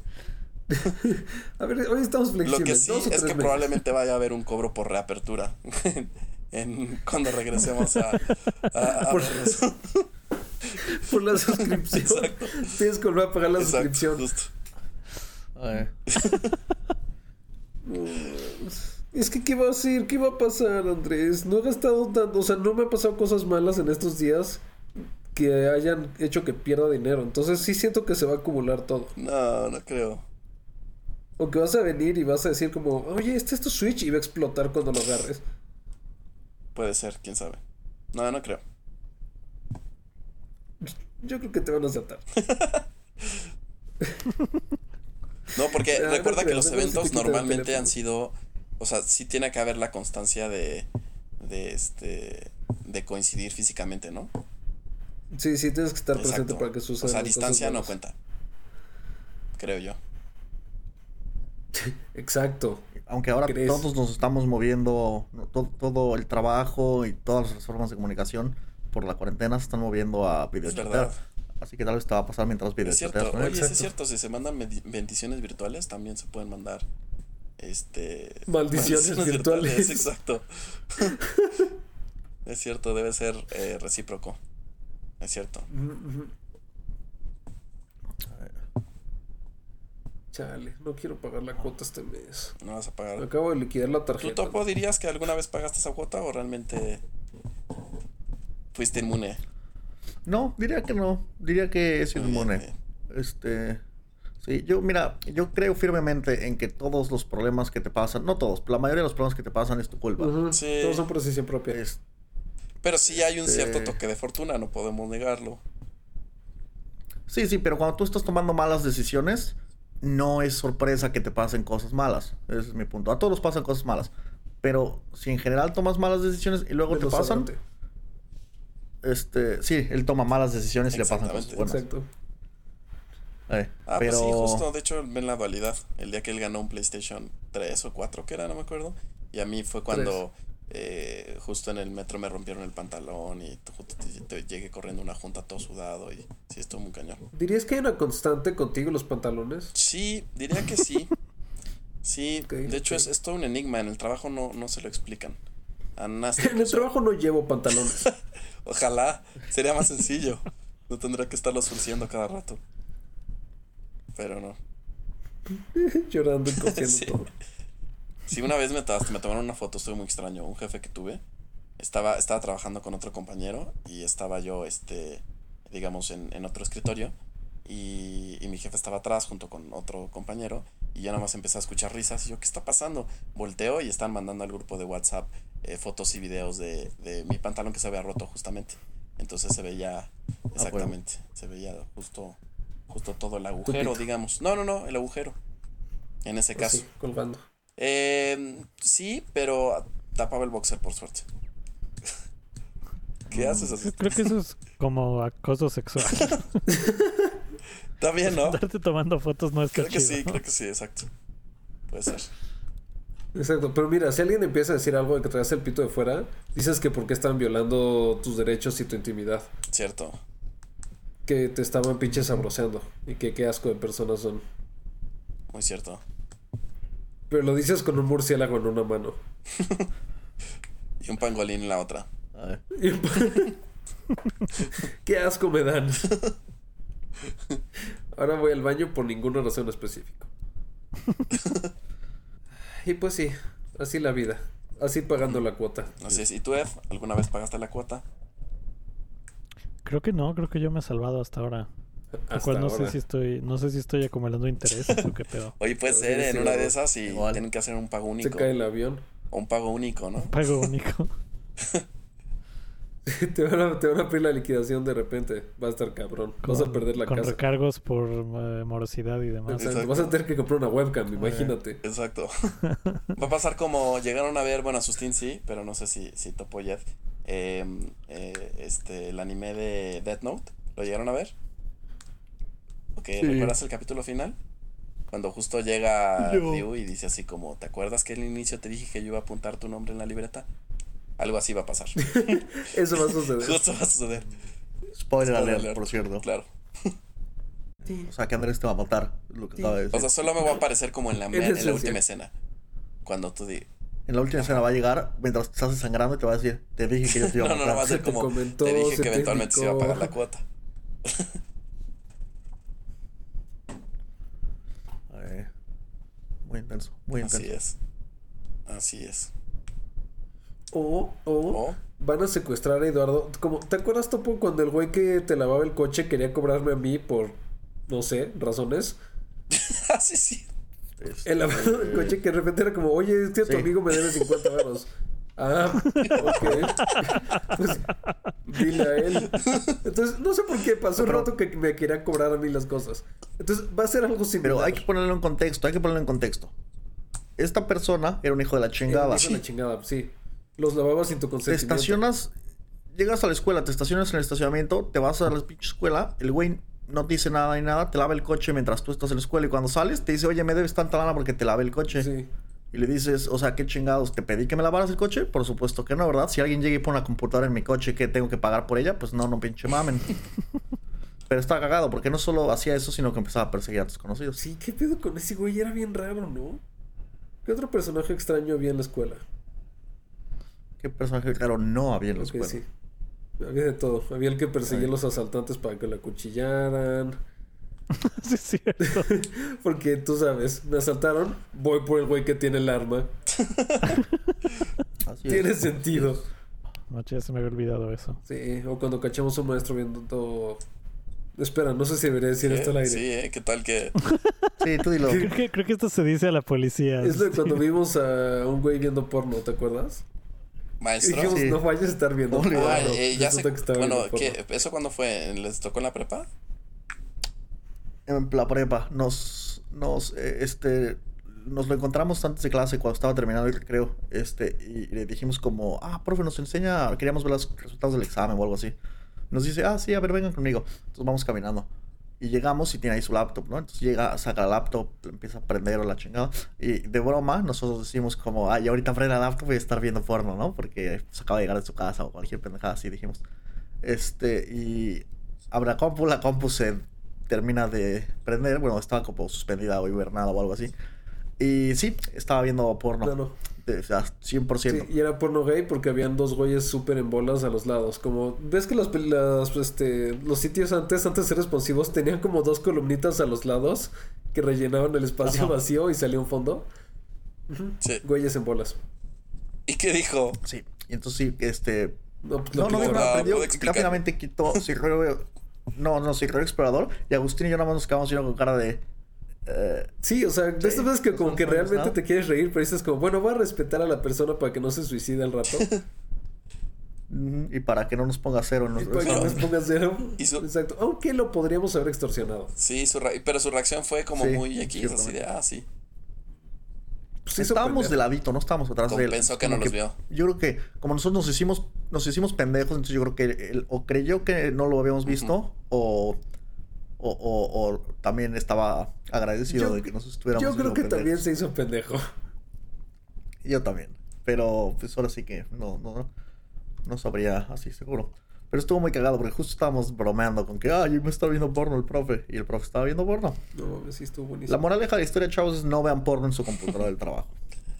A ver, hoy estamos flexibles. Lo que sí es que meses. probablemente vaya a haber un cobro por reapertura en, cuando regresemos a, a- a Por- la suscripción. Exacto. Tienes que volver a pagar la Exacto, suscripción. justo. Es que, ¿qué va a hacer? ¿Qué va a pasar, Andrés? No he gastado tanto. O sea, no me han pasado cosas malas en estos días que hayan hecho que pierda dinero. Entonces, sí siento que se va a acumular todo. No, no creo. O que vas a venir y vas a decir, como, oye, este es tu Switch y va a explotar cuando lo agarres. Puede ser, quién sabe. No, no creo. Yo creo que te van a saltar. No, porque no recuerda que creo, los eventos normalmente han sido, o sea, sí tiene que haber la constancia de, de este, de coincidir físicamente, ¿no? Sí, sí, tienes que estar presente Exacto. para que O sucedan. sea, distancia no cuenta. Creo yo. Exacto. aunque ahora ¿Crees? todos nos estamos moviendo, todo el trabajo y todas las formas de comunicación por la cuarentena se están moviendo a Es videochatear. verdad. Así que tal vez te va a pasar mientras Es videochateas. cierto. ¿no? Oye, sí es cierto. Si se mandan bendiciones virtuales, también se pueden mandar. Este. Maldiciones virtuales. Exacto. es cierto, debe ser eh, recíproco. Es cierto. Chale, no quiero pagar la cuota este mes. No vas a pagar. Acabo de liquidar la ¿Tú, tarjeta. Topo, dirías que alguna vez pagaste esa cuota o realmente fuiste inmune? No, diría que no. Diría que es bien, inmune. bien. Este. Sí, yo, mira, yo creo firmemente en que todos los problemas que te pasan, no todos, la mayoría de los problemas que te pasan es tu culpa. Sí. Todos son por decisión propia. Es- Pero sí hay un Este- cierto toque de fortuna, no podemos negarlo. sí, sí, pero cuando tú estás tomando malas decisiones, no es sorpresa que te pasen cosas malas. Ese es mi punto. A todos pasan cosas malas. Pero si en general tomas malas decisiones y luego te pasan, este, sí, él toma malas decisiones y le pasan cosas buenas. Exacto. Eh, Ah, pero pues sí, justo. De hecho, ven la dualidad. El día que él ganó un PlayStation 3 o 4, que era, no me acuerdo. Y a mí fue cuando eh, justo en el metro me rompieron el pantalón y justo te- te- llegué corriendo una junta todo sudado y sí, estuvo muy cañón. ¿Dirías que hay una constante contigo en los pantalones? Sí, diría que sí. Sí, de hecho es, es todo un enigma. En el trabajo no, no se lo explican. En el trabajo no llevo pantalones. Ojalá, sería más sencillo. No tendría que estarlos surciendo cada rato. Pero no. Llorando y cosiendo Sí. todo. Sí, una vez me, tomaron una foto, estuvo muy extraño. Un jefe que tuve estaba, estaba trabajando con otro compañero y estaba yo, este, digamos, en, en otro escritorio y, y mi jefe estaba atrás junto con otro compañero y yo nada más empecé a escuchar risas y yo, ¿qué está pasando? Volteo y están mandando al grupo de WhatsApp eh, fotos y videos de, de mi pantalón que se había roto justamente. Entonces se veía exactamente, se veía justo, justo todo el agujero, digamos. No, no, no, el agujero. En ese caso. Así, colgando. Eh, sí, pero tapaba el boxer por suerte. ¿Qué haces así? Creo que eso es como acoso sexual. Está bien, ¿no? Estarte tomando fotos no está Creo que chido. sí, creo que sí, exacto. Puede ser. Exacto, pero mira, si alguien empieza a decir algo de que traes el pito de fuera, dices que porque están violando tus derechos y tu intimidad. Cierto. Que te estaban pinches sabroseando. Y que qué asco de personas son. Muy cierto. Pero lo dices con un murciélago en una mano. Y un pangolín en la otra. A ver. Qué asco me dan. Ahora voy al baño por ninguna razón específica. Y pues sí, así la vida. Así pagando la cuota. Así es. ¿Y tú, Ed? ¿Alguna vez pagaste la cuota? Creo que no, creo que yo me he salvado hasta ahora. Lo Hasta cual no ahora. sé si estoy, no sé si estoy acumulando intereses o qué pedo. Oye, puede ser sí, en una sí. de esas y Igual. tienen que hacer un pago Se único. cae el avión. O un pago único, ¿no? Pago único. Te van, a, te van a pedir la liquidación de repente. Va a estar cabrón. Vas a Con- perder la Con casa. recargos por eh, morosidad y demás. Exacto. Vas a tener que comprar una webcam, imagínate. Exacto. Va a pasar como llegaron a ver, bueno, Sustin sí, pero no sé si, si topo Ed. eh, eh, este, el anime de Death Note. ¿Lo llegaron a ver? Sí. ¿recuerdas el capítulo final? Cuando justo llega. Ryu y dice así como, ¿te acuerdas que al inicio te dije que yo iba a apuntar tu nombre en la libreta? Algo así va a pasar. Eso va a suceder. justo va a suceder. Spoiler alert, alert. por cierto. Claro. O sea, que Andrés te va a matar. Lo que acaba de O sea, solo me va a aparecer como en la, En en la última escena. Cuando tú di... En la última escena va a llegar mientras te estás desangrando y te va a decir, te dije que yo te iba a No, no, no, va a matar. ser te como... comentó, te dije que te eventualmente se iba a pagar la cuota. Eh, muy intenso, muy intenso. Así es. Así es. O, o O- van a secuestrar a Eduardo. Como, ¿Te acuerdas, Topo, cuando el güey que te lavaba el coche quería cobrarme a mí por, no sé, razones? Así sí. Este, El lavado del coche que de repente era como, oye, este tu Sí. amigo me debe 50 euros. Ah, ok. Pues dile a él. Entonces, no sé por qué pasó un rato que me quería cobrar a mí las cosas. Entonces, va a ser algo similar. Pero hay que ponerlo en contexto, hay que ponerlo en contexto. Esta persona era un hijo de la chingada. Hijo de la chingada, sí. Los lavaba sin tu Te consentimiento. estacionas, llegas a la escuela, te estacionas en el estacionamiento, te vas a la pinche escuela, el güey no te dice nada ni nada, te lava el coche mientras tú estás en la escuela y cuando sales te dice, oye, me debes tanta lana porque te lavé el coche. Sí. Y le dices, o sea, qué chingados, ¿te pedí que me lavaras el coche? Por supuesto que no, ¿verdad? Si alguien llega y pone una computadora en mi coche que tengo que pagar por ella, pues no, no pinche mamen. Pero está cagado porque no solo hacía eso, sino que empezaba a perseguir a tus conocidos. Sí, ¿qué pedo con ese güey? Era bien raro, ¿no? ¿Qué otro personaje extraño había en la escuela? ¿Qué personaje claro no había en la Ok, escuela? sí. Había de todo. Había el que perseguía a los asaltantes para que la cuchillaran. sí, es cierto. Porque tú sabes, me asaltaron, voy por el güey que tiene el arma. Así es. Tiene sentido. Noche, ya se me había olvidado eso. Sí, o cuando cachamos a un maestro viendo todo. Espera, no sé si debería decir esto al aire. Sí, ¿eh? ¿Qué tal que...? Sí, tú dilo. Creo que, creo que esto se dice a la policía. Es lo de cuando vimos a un güey viendo porno, ¿te acuerdas? Y Maestro? dijimos, Sí. no vayas a estar viendo Obligado. porno. Ah, eh, ya sé... Que Bueno, ¿qué? ¿eso cuándo fue? ¿Les tocó en la prepa? En la prepa nos nos eh, este nos lo encontramos antes de clase cuando estaba terminando el recreo este y le dijimos como ah profe nos enseña queríamos ver los resultados del examen o algo así nos dice ah sí a ver vengan conmigo entonces vamos caminando. Y llegamos y tiene ahí su laptop no entonces llega saca la laptop empieza a prender o la chingada. Y de broma nosotros decimos como ah y ahorita prende la laptop y estar viendo porno no porque se acaba de llegar de su casa o cualquier pendejada así dijimos. Este y abre la compu la compu se termina de prender, bueno, estaba como suspendida o hibernada o algo así. Y sí, estaba viendo porno. Claro. O sea, 100%. Sí, y era porno gay porque habían dos güeyes súper en bolas a los lados. Como, ¿ves que las, pel- las, este, los sitios antes, antes de ser responsivos, tenían como dos columnitas a los lados que rellenaban el espacio Ajá. vacío y salía un fondo? Sí. Güeyes en bolas. ¿Y qué dijo? Sí. Y entonces sí, este... No, pues lo No, no, aplicó. no, Ah, aprendió. No, no, Sirreo Explorador. Y Agustín y yo nada más nos quedamos viendo con cara de... eh, Sí, o sea, de estas Sí, veces que como que realmente nada. te quieres reír, pero dices como, bueno, voy a respetar a la persona para que no se suicide al rato. y para que no nos ponga cero y los para que no les ponga cero. Y su- Exacto. Aunque lo podríamos haber extorsionado. Sí, su re- pero su reacción fue como Sí, muy X, así de, ah, sí. Pues estábamos pendejo. de ladito, no estábamos atrás de él. Compensó que Como no los vio. Yo creo que como nosotros nos hicimos, nos hicimos pendejos, entonces yo creo que él o creyó que no lo habíamos visto o, o, o- o también estaba agradecido Yo- de que nos estuviéramos Yo creo que pendejos. también se hizo pendejo. Yo también. Pero pues ahora sí que no, no, no sabría así seguro. Pero estuvo muy cagado porque justo estábamos bromeando con que, ay, me está viendo porno el profe. Y el profe estaba viendo porno. No, sí estuvo buenísimo. La moraleja de la historia, chavos, es no vean porno en su computadora del trabajo.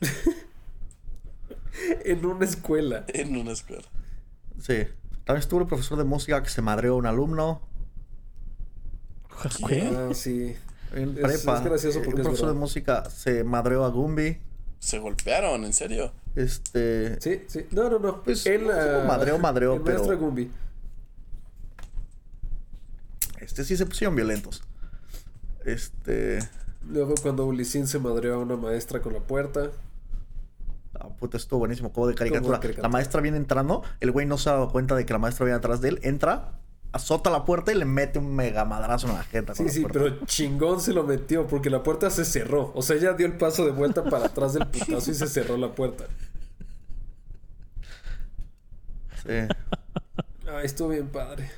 En una escuela. En una escuela. Sí. También estuvo el profesor de música que se madreó a un alumno. ¿Qué? Ah, sí. En Es- prepa. es gracioso porque un es profesor de música se madreó a Gumby. Se golpearon, en serio. Este. Sí, sí. No, no, no. Pues, Él, no cómo ah, madreó, madreó, el pero- Gumby. Este sí se pusieron violentos. Este. Luego cuando Ulisín se madreó a una maestra con la puerta. Ah, puta, estuvo buenísimo, como de caricatura. caricatura. La maestra viene entrando, el güey no se ha dado cuenta de que la maestra viene atrás de él, entra, azota la puerta y le mete un mega madrazo en la jeta. Sí, la sí, puerta. pero chingón se lo metió porque la puerta se cerró. O sea, ella dio el paso de vuelta para atrás del putazo y se cerró la puerta. Sí. Ay, estuvo bien padre.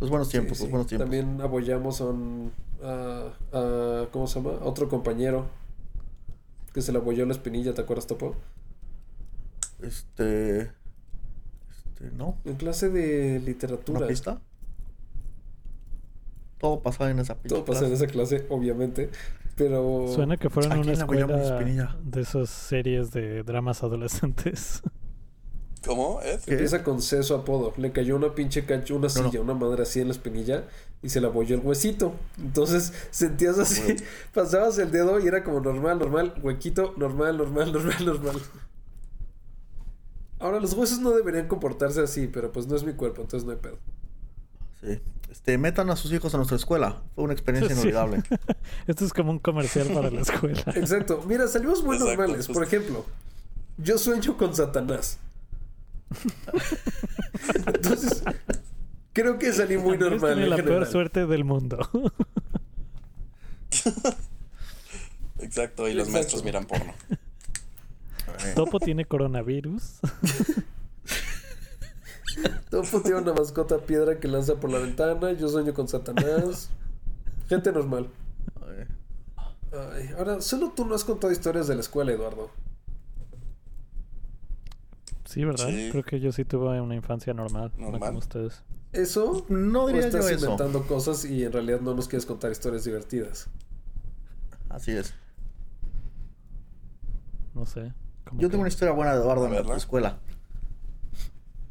Los buenos tiempos, Sí, los sí. buenos tiempos. También apoyamos a un. a- a- ¿Cómo se llama? A otro compañero que se le apoyó la espinilla, ¿te acuerdas, Topo? Este. Este, no. En clase de ¿Una literatura. pista? Todo pasaba en esa pinche Todo pasa en clase. esa clase, obviamente. Pero. Suena que fueron ¿A a una escuela Espinilla? de esas series de dramas adolescentes. ¿Cómo? ¿Qué? Empieza con C su apodo. Le cayó una pinche cacho, una No, no. silla, una madre así en la espinilla y se le apoyó el huesito. Entonces sentías así, pasabas el dedo y era como normal, normal, huequito, normal, normal, normal, normal. Ahora, los huesos no deberían comportarse así, pero pues no es mi cuerpo, entonces no hay pedo. Sí. Este, metan a sus hijos a nuestra escuela. Fue una experiencia Sí. inolvidable. Esto es como un comercial para la escuela. Exacto. Mira, salimos muy Exacto, normales. Por ejemplo, yo sueño con Satanás. Entonces, creo que salí muy Andrés normal. tiene en la peor suerte del mundo. Exacto, y los Exacto. maestros miran porno. Topo tiene coronavirus. Topo tiene una mascota piedra que lanza por la ventana. Yo sueño con Satanás. Gente normal. Ay. Ahora, solo tú no has contado historias de la escuela, Eduardo. Sí, ¿verdad? Sí. Creo que yo sí tuve una infancia normal, no Normal. como ustedes. ¿Eso? No ¿O diría yo estás eso. inventando cosas y en realidad no nos quieres contar historias divertidas? Así es. No sé. Yo que- tengo una historia buena de Eduardo en la escuela.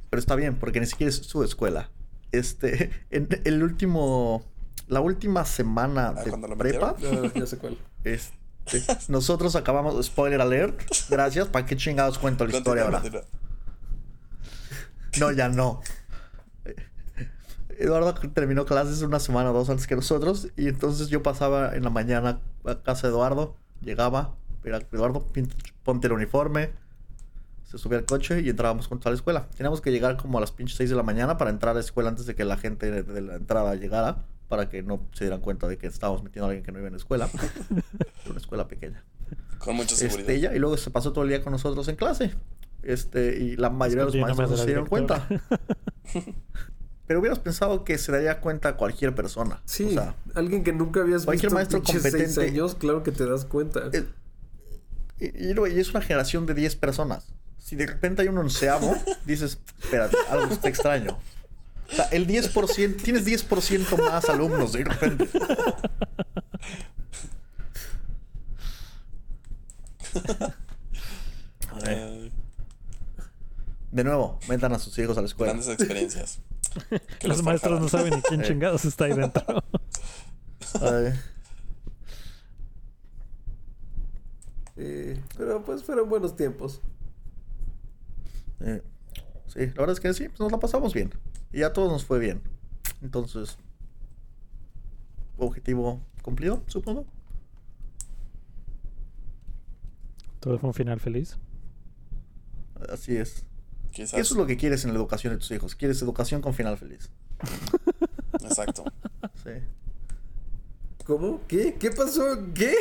Pero está bien, porque ni siquiera es su escuela. Este, en el último, la última semana Ah, de ¿cuándo lo prepa, ya sé cuál. este, nosotros acabamos, spoiler alert, gracias, ¿para qué chingados cuento la historia ahora? No, ya no. Eduardo terminó clases una semana o dos antes que nosotros y entonces yo pasaba en la mañana a casa de Eduardo, llegaba, era Eduardo, ponte el uniforme, se subía al coche y entrábamos juntos a la escuela. Teníamos que llegar como a las pinches 6 de la mañana para entrar a la escuela antes de que la gente de, la entrada llegara, para que no se dieran cuenta de que estábamos metiendo a alguien que no iba en la escuela. Era una escuela pequeña. Con mucha seguridad. Este, y luego se pasó todo el día con nosotros en clase. Este, y la mayoría de los maestros no se dieron cuenta. Pero hubieras pensado que se daría cuenta cualquier persona. Sí, O sea, alguien que nunca habías cualquier visto maestro pinches seis competente- años, claro que te das cuenta. eh, y, es una generación de 10 personas. Si de repente hay un onceavo, dices, espérate, algo está extraño. O sea, el 10%, tienes 10% más alumnos de repente. A ver, Eh, de nuevo, metan a sus hijos a la escuela. grandes experiencias. Que Los maestros no saben ni quién Eh. chingados está ahí dentro. Ay, Eh, pero pues fueron buenos tiempos. Eh, sí, la verdad es que sí, pues nos la pasamos bien. Y a todos nos fue bien. Entonces, objetivo cumplido, supongo. Todo fue un final feliz. Así es. Quizás. Eso es lo que quieres en la educación de tus hijos. Quieres educación con final feliz. Exacto. Sí. ¿Cómo? ¿Qué? ¿Qué pasó? ¿Qué?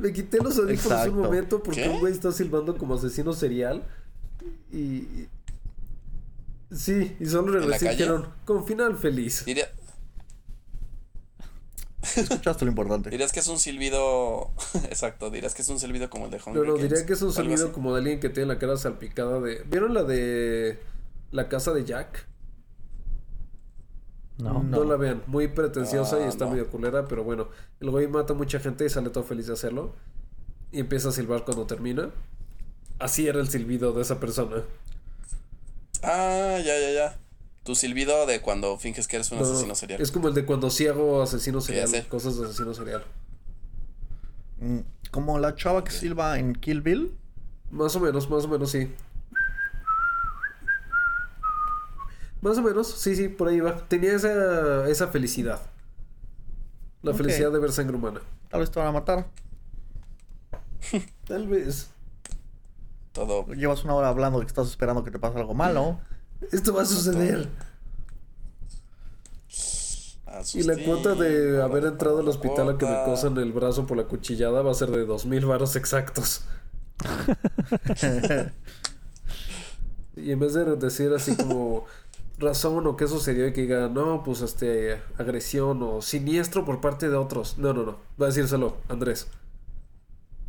Me quité los audífonos Exacto. un momento porque ¿Qué? un güey está silbando como asesino serial. Y. y- Sí, y solo regresé y dijeron, con final feliz. Diría- Escuchaste lo importante. dirías que es un silbido. Exacto, dirías que es un silbido como el de Hunger No, no, Games, diría que es un así. como de alguien que tiene la cara salpicada de. ¿Vieron la de. La casa de Jack? No. No, la vean, muy pretenciosa y está no. medio culera, pero bueno, el güey mata a mucha gente y sale todo feliz de hacerlo. Y empieza a silbar cuando termina. Así era el silbido de esa persona. Ah, ya, ya, ya. Tu silbido de cuando finges que eres un No, no, asesino serial. Es como el de cuando ciego asesino serial, cosas de asesino serial. Mm, Como la chava que silba en Kill Bill. Más o menos, más o menos, sí. Más o menos, sí, sí, por ahí va. Tenía esa, esa felicidad. La felicidad de ver sangre humana. Tal vez te van a matar. Tal vez. Todo. Llevas una hora hablando de que estás esperando que te pase algo malo. Esto va a suceder. Y la cuota de haber entrado al hospital a que me cosan el brazo por la cuchillada va a ser de dos mil varos exactos. Y en vez de decir así como razón o qué sucedió y que diga, no, pues este, agresión o siniestro por parte de otros. No, no, no. Va a decírselo, Andrés.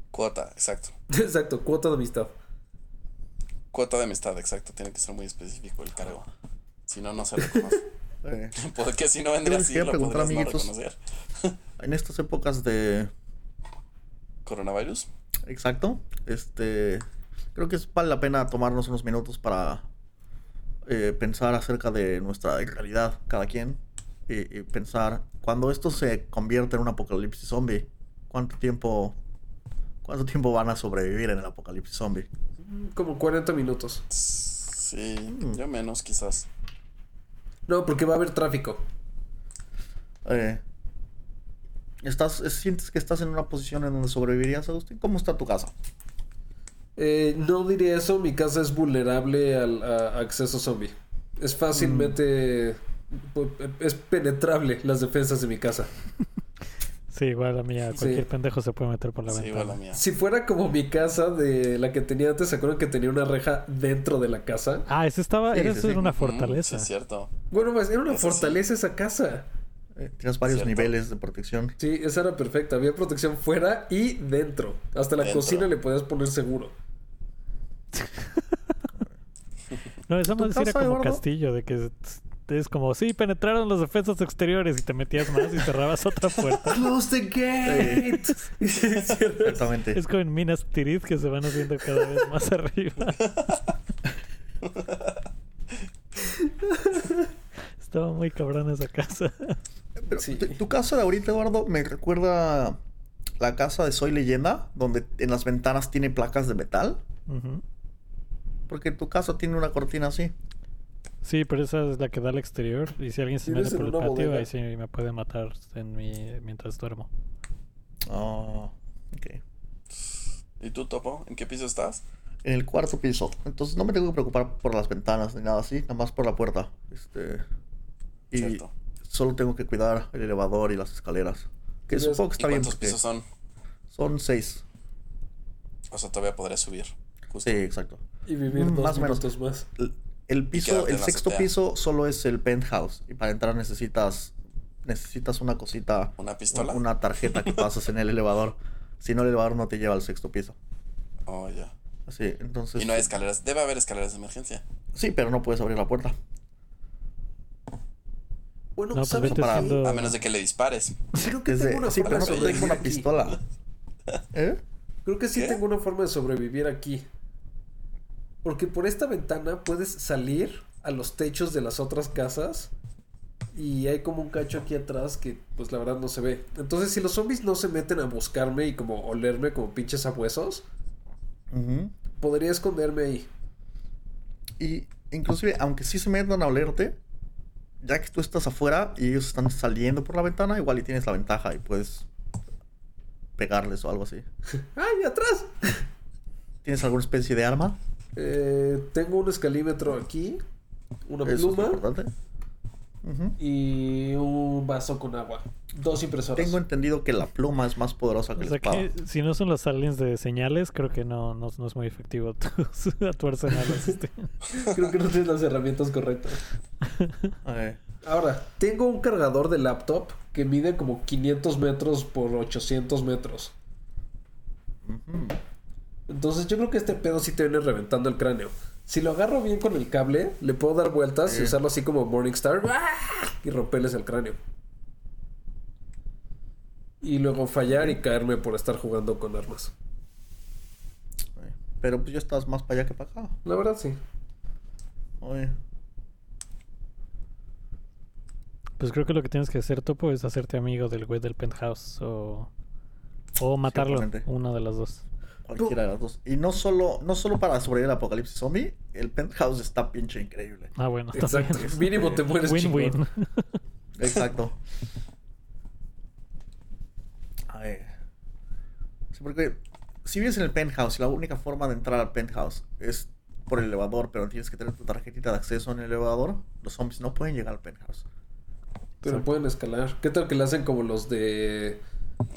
Cuota, exacto. Exacto, cuota de amistad. Cuota de amistad, exacto. Tiene que ser muy específico el cargo. Si no, no se reconoce. Eh, Porque si no vendría así, lo podrías no amiguitos. reconocer. en estas épocas de ¿Coronavirus? Exacto. Este. Creo que es- vale la pena tomarnos unos minutos para eh, pensar acerca de nuestra realidad, cada quien. Y, y pensar, cuando esto se convierte en un apocalipsis zombie, ¿cuánto tiempo. ¿Cuánto tiempo van a sobrevivir en el apocalipsis zombie? Como 40 minutos. Sí, Mm. yo menos quizás. No, porque va a haber tráfico. Eh, ¿estás, ¿Sientes que estás en una posición en donde sobrevivirías, Agustín? ¿Cómo está tu casa? Eh, no diría eso, mi casa es vulnerable al a- acceso zombie. Es fácilmente... Es penetrable las defensas de mi casa. Sí, igual la mía. Sí. Cualquier pendejo se puede meter por la Sí, igual la mía. Si fuera como mi casa de la que tenía antes, ¿se acuerdan que tenía una reja dentro de la casa? Ah, ese estaba. Sí, era eso una Mm, fortaleza. sí, es cierto. Bueno, pues era una Eso fortaleza esa casa. Eh, tienes varios Cierto. niveles de protección. Sí, esa era perfecta. Había protección fuera y dentro. Hasta la Dentro. cocina le podías poner seguro. No, eso ¿Tu más era como castillo, de que es- como, sí, penetraron los defensas exteriores y te metías más y cerrabas otra puerta. ¡Close the gate! Exactamente. Es como en Minas Tirith que se van haciendo cada vez más arriba. Estaba muy cabrón esa casa. Pero Sí. tu, casa de ahorita, Eduardo, me recuerda la casa de Soy Leyenda, donde en las ventanas tiene placas de metal. Ujú. Porque tu casa tiene una cortina así. Sí, pero esa es la que da al exterior. Y si alguien se ¿Tienes mete por el patio, bodega? ahí sí me puede matar en mi, mientras duermo. Oh, ok. ¿Y tú, Topo? ¿En qué piso estás? En el cuarto piso. Entonces no me tengo que preocupar por las ventanas ni nada así, nada más por la puerta. Este. Y Cierto. solo tengo que cuidar el elevador y las escaleras. Que ¿Tienes- supongo que ¿Y está bien cuántos pisos son? son seis. O sea, todavía podría subir. Justo. Sí, exacto. Y vivir Mm, dos más o menos. minutos más. El, piso, el sexto azotea. piso solo es el penthouse. Y para entrar necesitas necesitas una cosita, ¿Una pistola? una tarjeta que pasas en el elevador. Si no, el elevador no te lleva al sexto piso. Oh, ya. Así, entonces. Y no hay escaleras. Debe haber escaleras de emergencia. Sí, pero no puedes abrir la puerta. Bueno, No, pues ¿saben vete qué? haciendo- A menos de que le dispares. Creo que Desde- tengo una sí, forma pero de no tengo una pistola. ¿Eh? Creo que sí ¿Qué? tengo una forma de sobrevivir aquí. Porque por esta ventana puedes salir a los techos de las otras casas. Y hay como un cacho aquí atrás que pues la verdad no se ve. Entonces si los zombies no se meten a buscarme y como olerme como pinches abuesos, Ujú. podría esconderme ahí. Y inclusive, aunque sí se metan a olerte, ya que tú estás afuera y ellos están saliendo por la ventana, igual y tienes la ventaja y puedes pegarles o algo así. ¡Ay, atrás! ¿Tienes alguna especie de arma? Eh, tengo un escalímetro aquí, una pluma y un vaso con agua. Dos impresoras. Tengo entendido que la pluma es más poderosa que O la sea espada. que si no son los aliens de señales, creo que no, no, no es muy efectivo tu, a tu arsenal. este. Creo que no tienes las herramientas correctas. Ahora, tengo un cargador de laptop que mide como 500 metros por 800 metros. ujú. Entonces yo creo que este pedo sí te viene reventando el cráneo. Si lo agarro bien con el cable, le puedo dar vueltas y usarlo así como Morningstar ¡ah! y romperles el cráneo. Y luego fallar y caerme por estar jugando con armas. Pero pues ya estás más para allá que para acá. La verdad sí. Oye, Pues creo que lo que tienes que hacer, Topo, es hacerte amigo del güey del penthouse o, o matarlo. Ciertamente. Una de las dos. Cualquiera de las dos. Y no solo, no solo para sobrevivir al apocalipsis zombie, el penthouse está pinche increíble. Ah, bueno. Exacto. también. Mínimo te mueres Win-win. chingón. Exacto. A ver. Sí, porque si vives en el penthouse y la única forma de entrar al penthouse es por el elevador, pero tienes que tener tu tarjetita de acceso en el elevador, los zombies no pueden llegar al penthouse. Pero Exacto. pueden escalar. ¿Qué tal que le hacen como los de...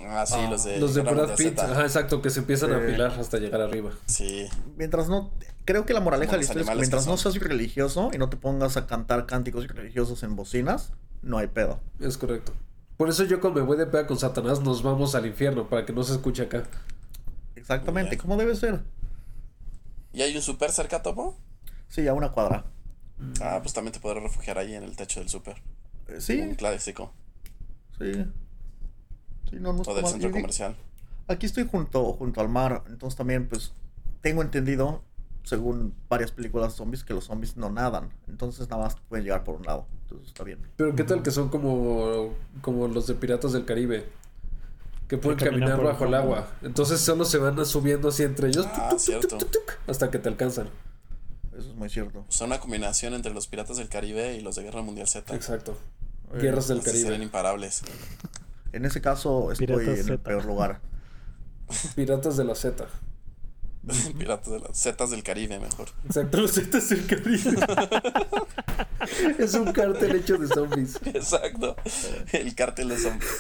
Ah, sí, Ah, los de. los de Brad Pitt? Ajá, exacto, que se empiezan a Sí. apilar hasta llegar arriba. Sí. Mientras no. Creo que la moraleja de la historia es que mientras no seas religioso y no te pongas a cantar cánticos religiosos en bocinas, no hay pedo. Es correcto. Por eso yo cuando me voy de peda con Satanás nos vamos al infierno para que no se escuche acá. Exactamente, como debe ser. ¿Y hay un super cerca, Topo? Sí, a una cuadra. Ah, pues también te podrás refugiar ahí en el techo del super. Sí, Un clásico. sí. Sí, no, no O del centro comercial. Aquí estoy junto, junto al mar, entonces también pues tengo entendido, según varias películas de zombies, que los zombies no nadan. Entonces nada más pueden llegar por un lado. Entonces está bien. Pero ¿qué tal que son como, como los de Piratas del Caribe? Que pueden Que caminar bajo el agua. Entonces solo se van subiendo así entre ellos. Ah, tuc, tuc, cierto. tuc, tuc, tuc, hasta que te alcanzan. Eso es muy cierto. Son una combinación entre los piratas del Caribe y los de Guerra Mundial Z. Exacto. Eh, Guerras del Así serían Caribe. imparables. En ese caso estoy Piratas en el peor lugar. Piratas de la Z. Piratas de las Zetas del Caribe, mejor. Exacto, los Zetas del Caribe. es un cártel hecho de zombies. Exacto. El cártel de zombies.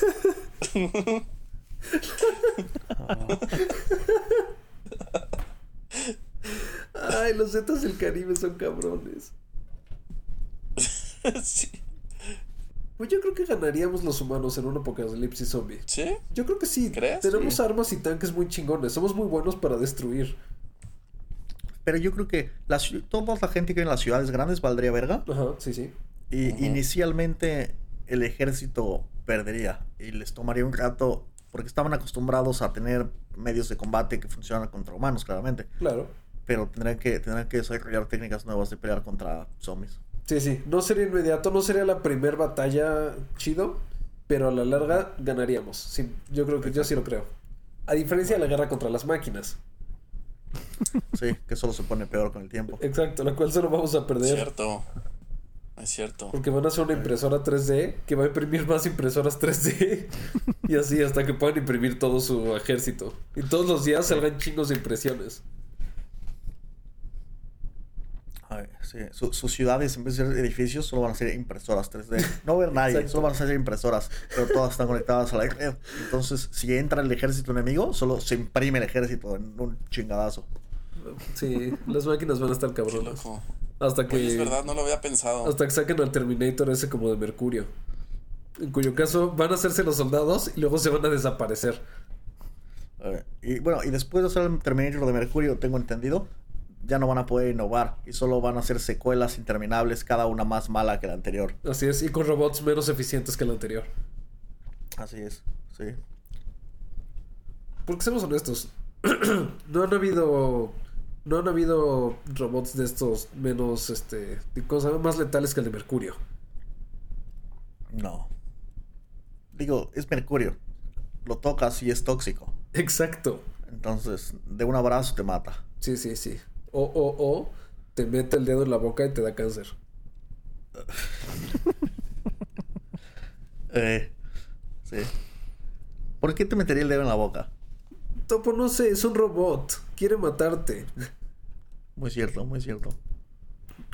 Ay, los Zetas del Caribe son cabrones. sí. Pues yo creo que ganaríamos los humanos en un apocalipsis zombie. ¿Sí? Yo creo que sí. ¿Crees? Tenemos Sí. armas y tanques muy chingones. Somos muy buenos para destruir. Pero yo creo que la toda la gente que vive en las ciudades grandes valdría verga. Ajá, sí, sí. Y inicialmente el ejército perdería y les tomaría un rato porque estaban acostumbrados a tener medios de combate que funcionan contra humanos, claramente. Claro. Pero tendrán que, tendrán que desarrollar técnicas nuevas de pelear contra zombies. Sí, sí. No sería inmediato, no sería la primer batalla chido, pero a la larga ganaríamos. Sí, yo creo que yo sí lo creo. A diferencia de la guerra contra las máquinas. Sí, que solo se pone peor con el tiempo. Exacto, la cual solo vamos a perder. Cierto. Es cierto. Porque van a hacer una impresora 3D que va a imprimir más impresoras 3D. y así hasta que puedan imprimir todo su ejército. Y todos los días salgan chingos de impresiones. Ay, sí. Su- sus ciudades, en vez de ser edificios, solo van a ser impresoras 3D. No va a haber nadie, Exacto. solo van a ser impresoras. Pero todas están conectadas a la red. Entonces, si entra el ejército enemigo, solo se imprime el ejército en un chingadazo. Sí, las máquinas van a estar cabronas. loco. Hasta que. Oye, es verdad, no lo había pensado. Hasta que saquen al Terminator ese como de Mercurio. En cuyo caso van a hacerse los soldados y luego se van a desaparecer. Y bueno, y después de hacer el Terminator de Mercurio, tengo entendido, ya no van a poder innovar y solo van a hacer secuelas interminables, cada una más mala que la anterior. Así es, y con robots menos eficientes que el anterior. Así es, sí. Porque seamos honestos, no han habido. No han habido robots de estos menos, este, cosas más letales que el de Mercurio. No. Digo, es Mercurio. Lo tocas y es tóxico. Exacto. Entonces, de un abrazo te mata. Sí, sí, sí. O, o, o te mete el dedo en la boca y te da cáncer. Eh, sí. ¿Por qué te metería el dedo en la boca? Topo, no sé, es un robot. Quiere matarte. Muy cierto, muy cierto.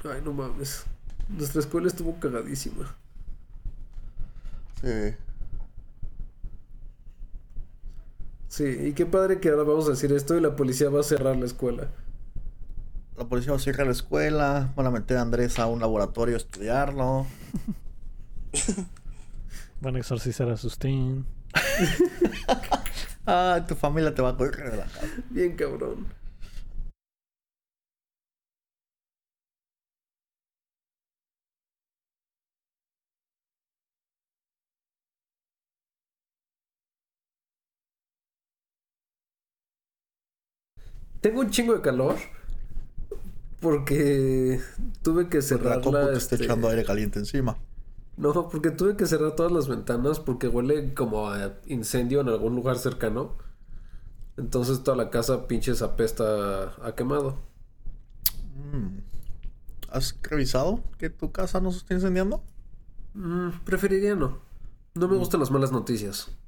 Ay, no mames. Nuestra escuela estuvo cagadísima. Sí. Sí, y qué padre que ahora vamos a decir esto y la policía va a cerrar la escuela. La policía va a cerrar la escuela, van a meter a Andrés a un laboratorio a estudiarlo. Van a exorcizar a Sustin. Ah, tu familia te va a correr de la casa. Bien cabrón. Tengo un chingo de calor porque tuve que La cerrar compu la, te está este, echando aire caliente encima. No, porque tuve que cerrar todas las ventanas porque huele como a incendio en algún lugar cercano. Entonces toda la casa pinches apesta a quemado. Mm. ¿Has revisado que tu casa no se está incendiando? Mm, preferiría no. No me gustan las malas noticias.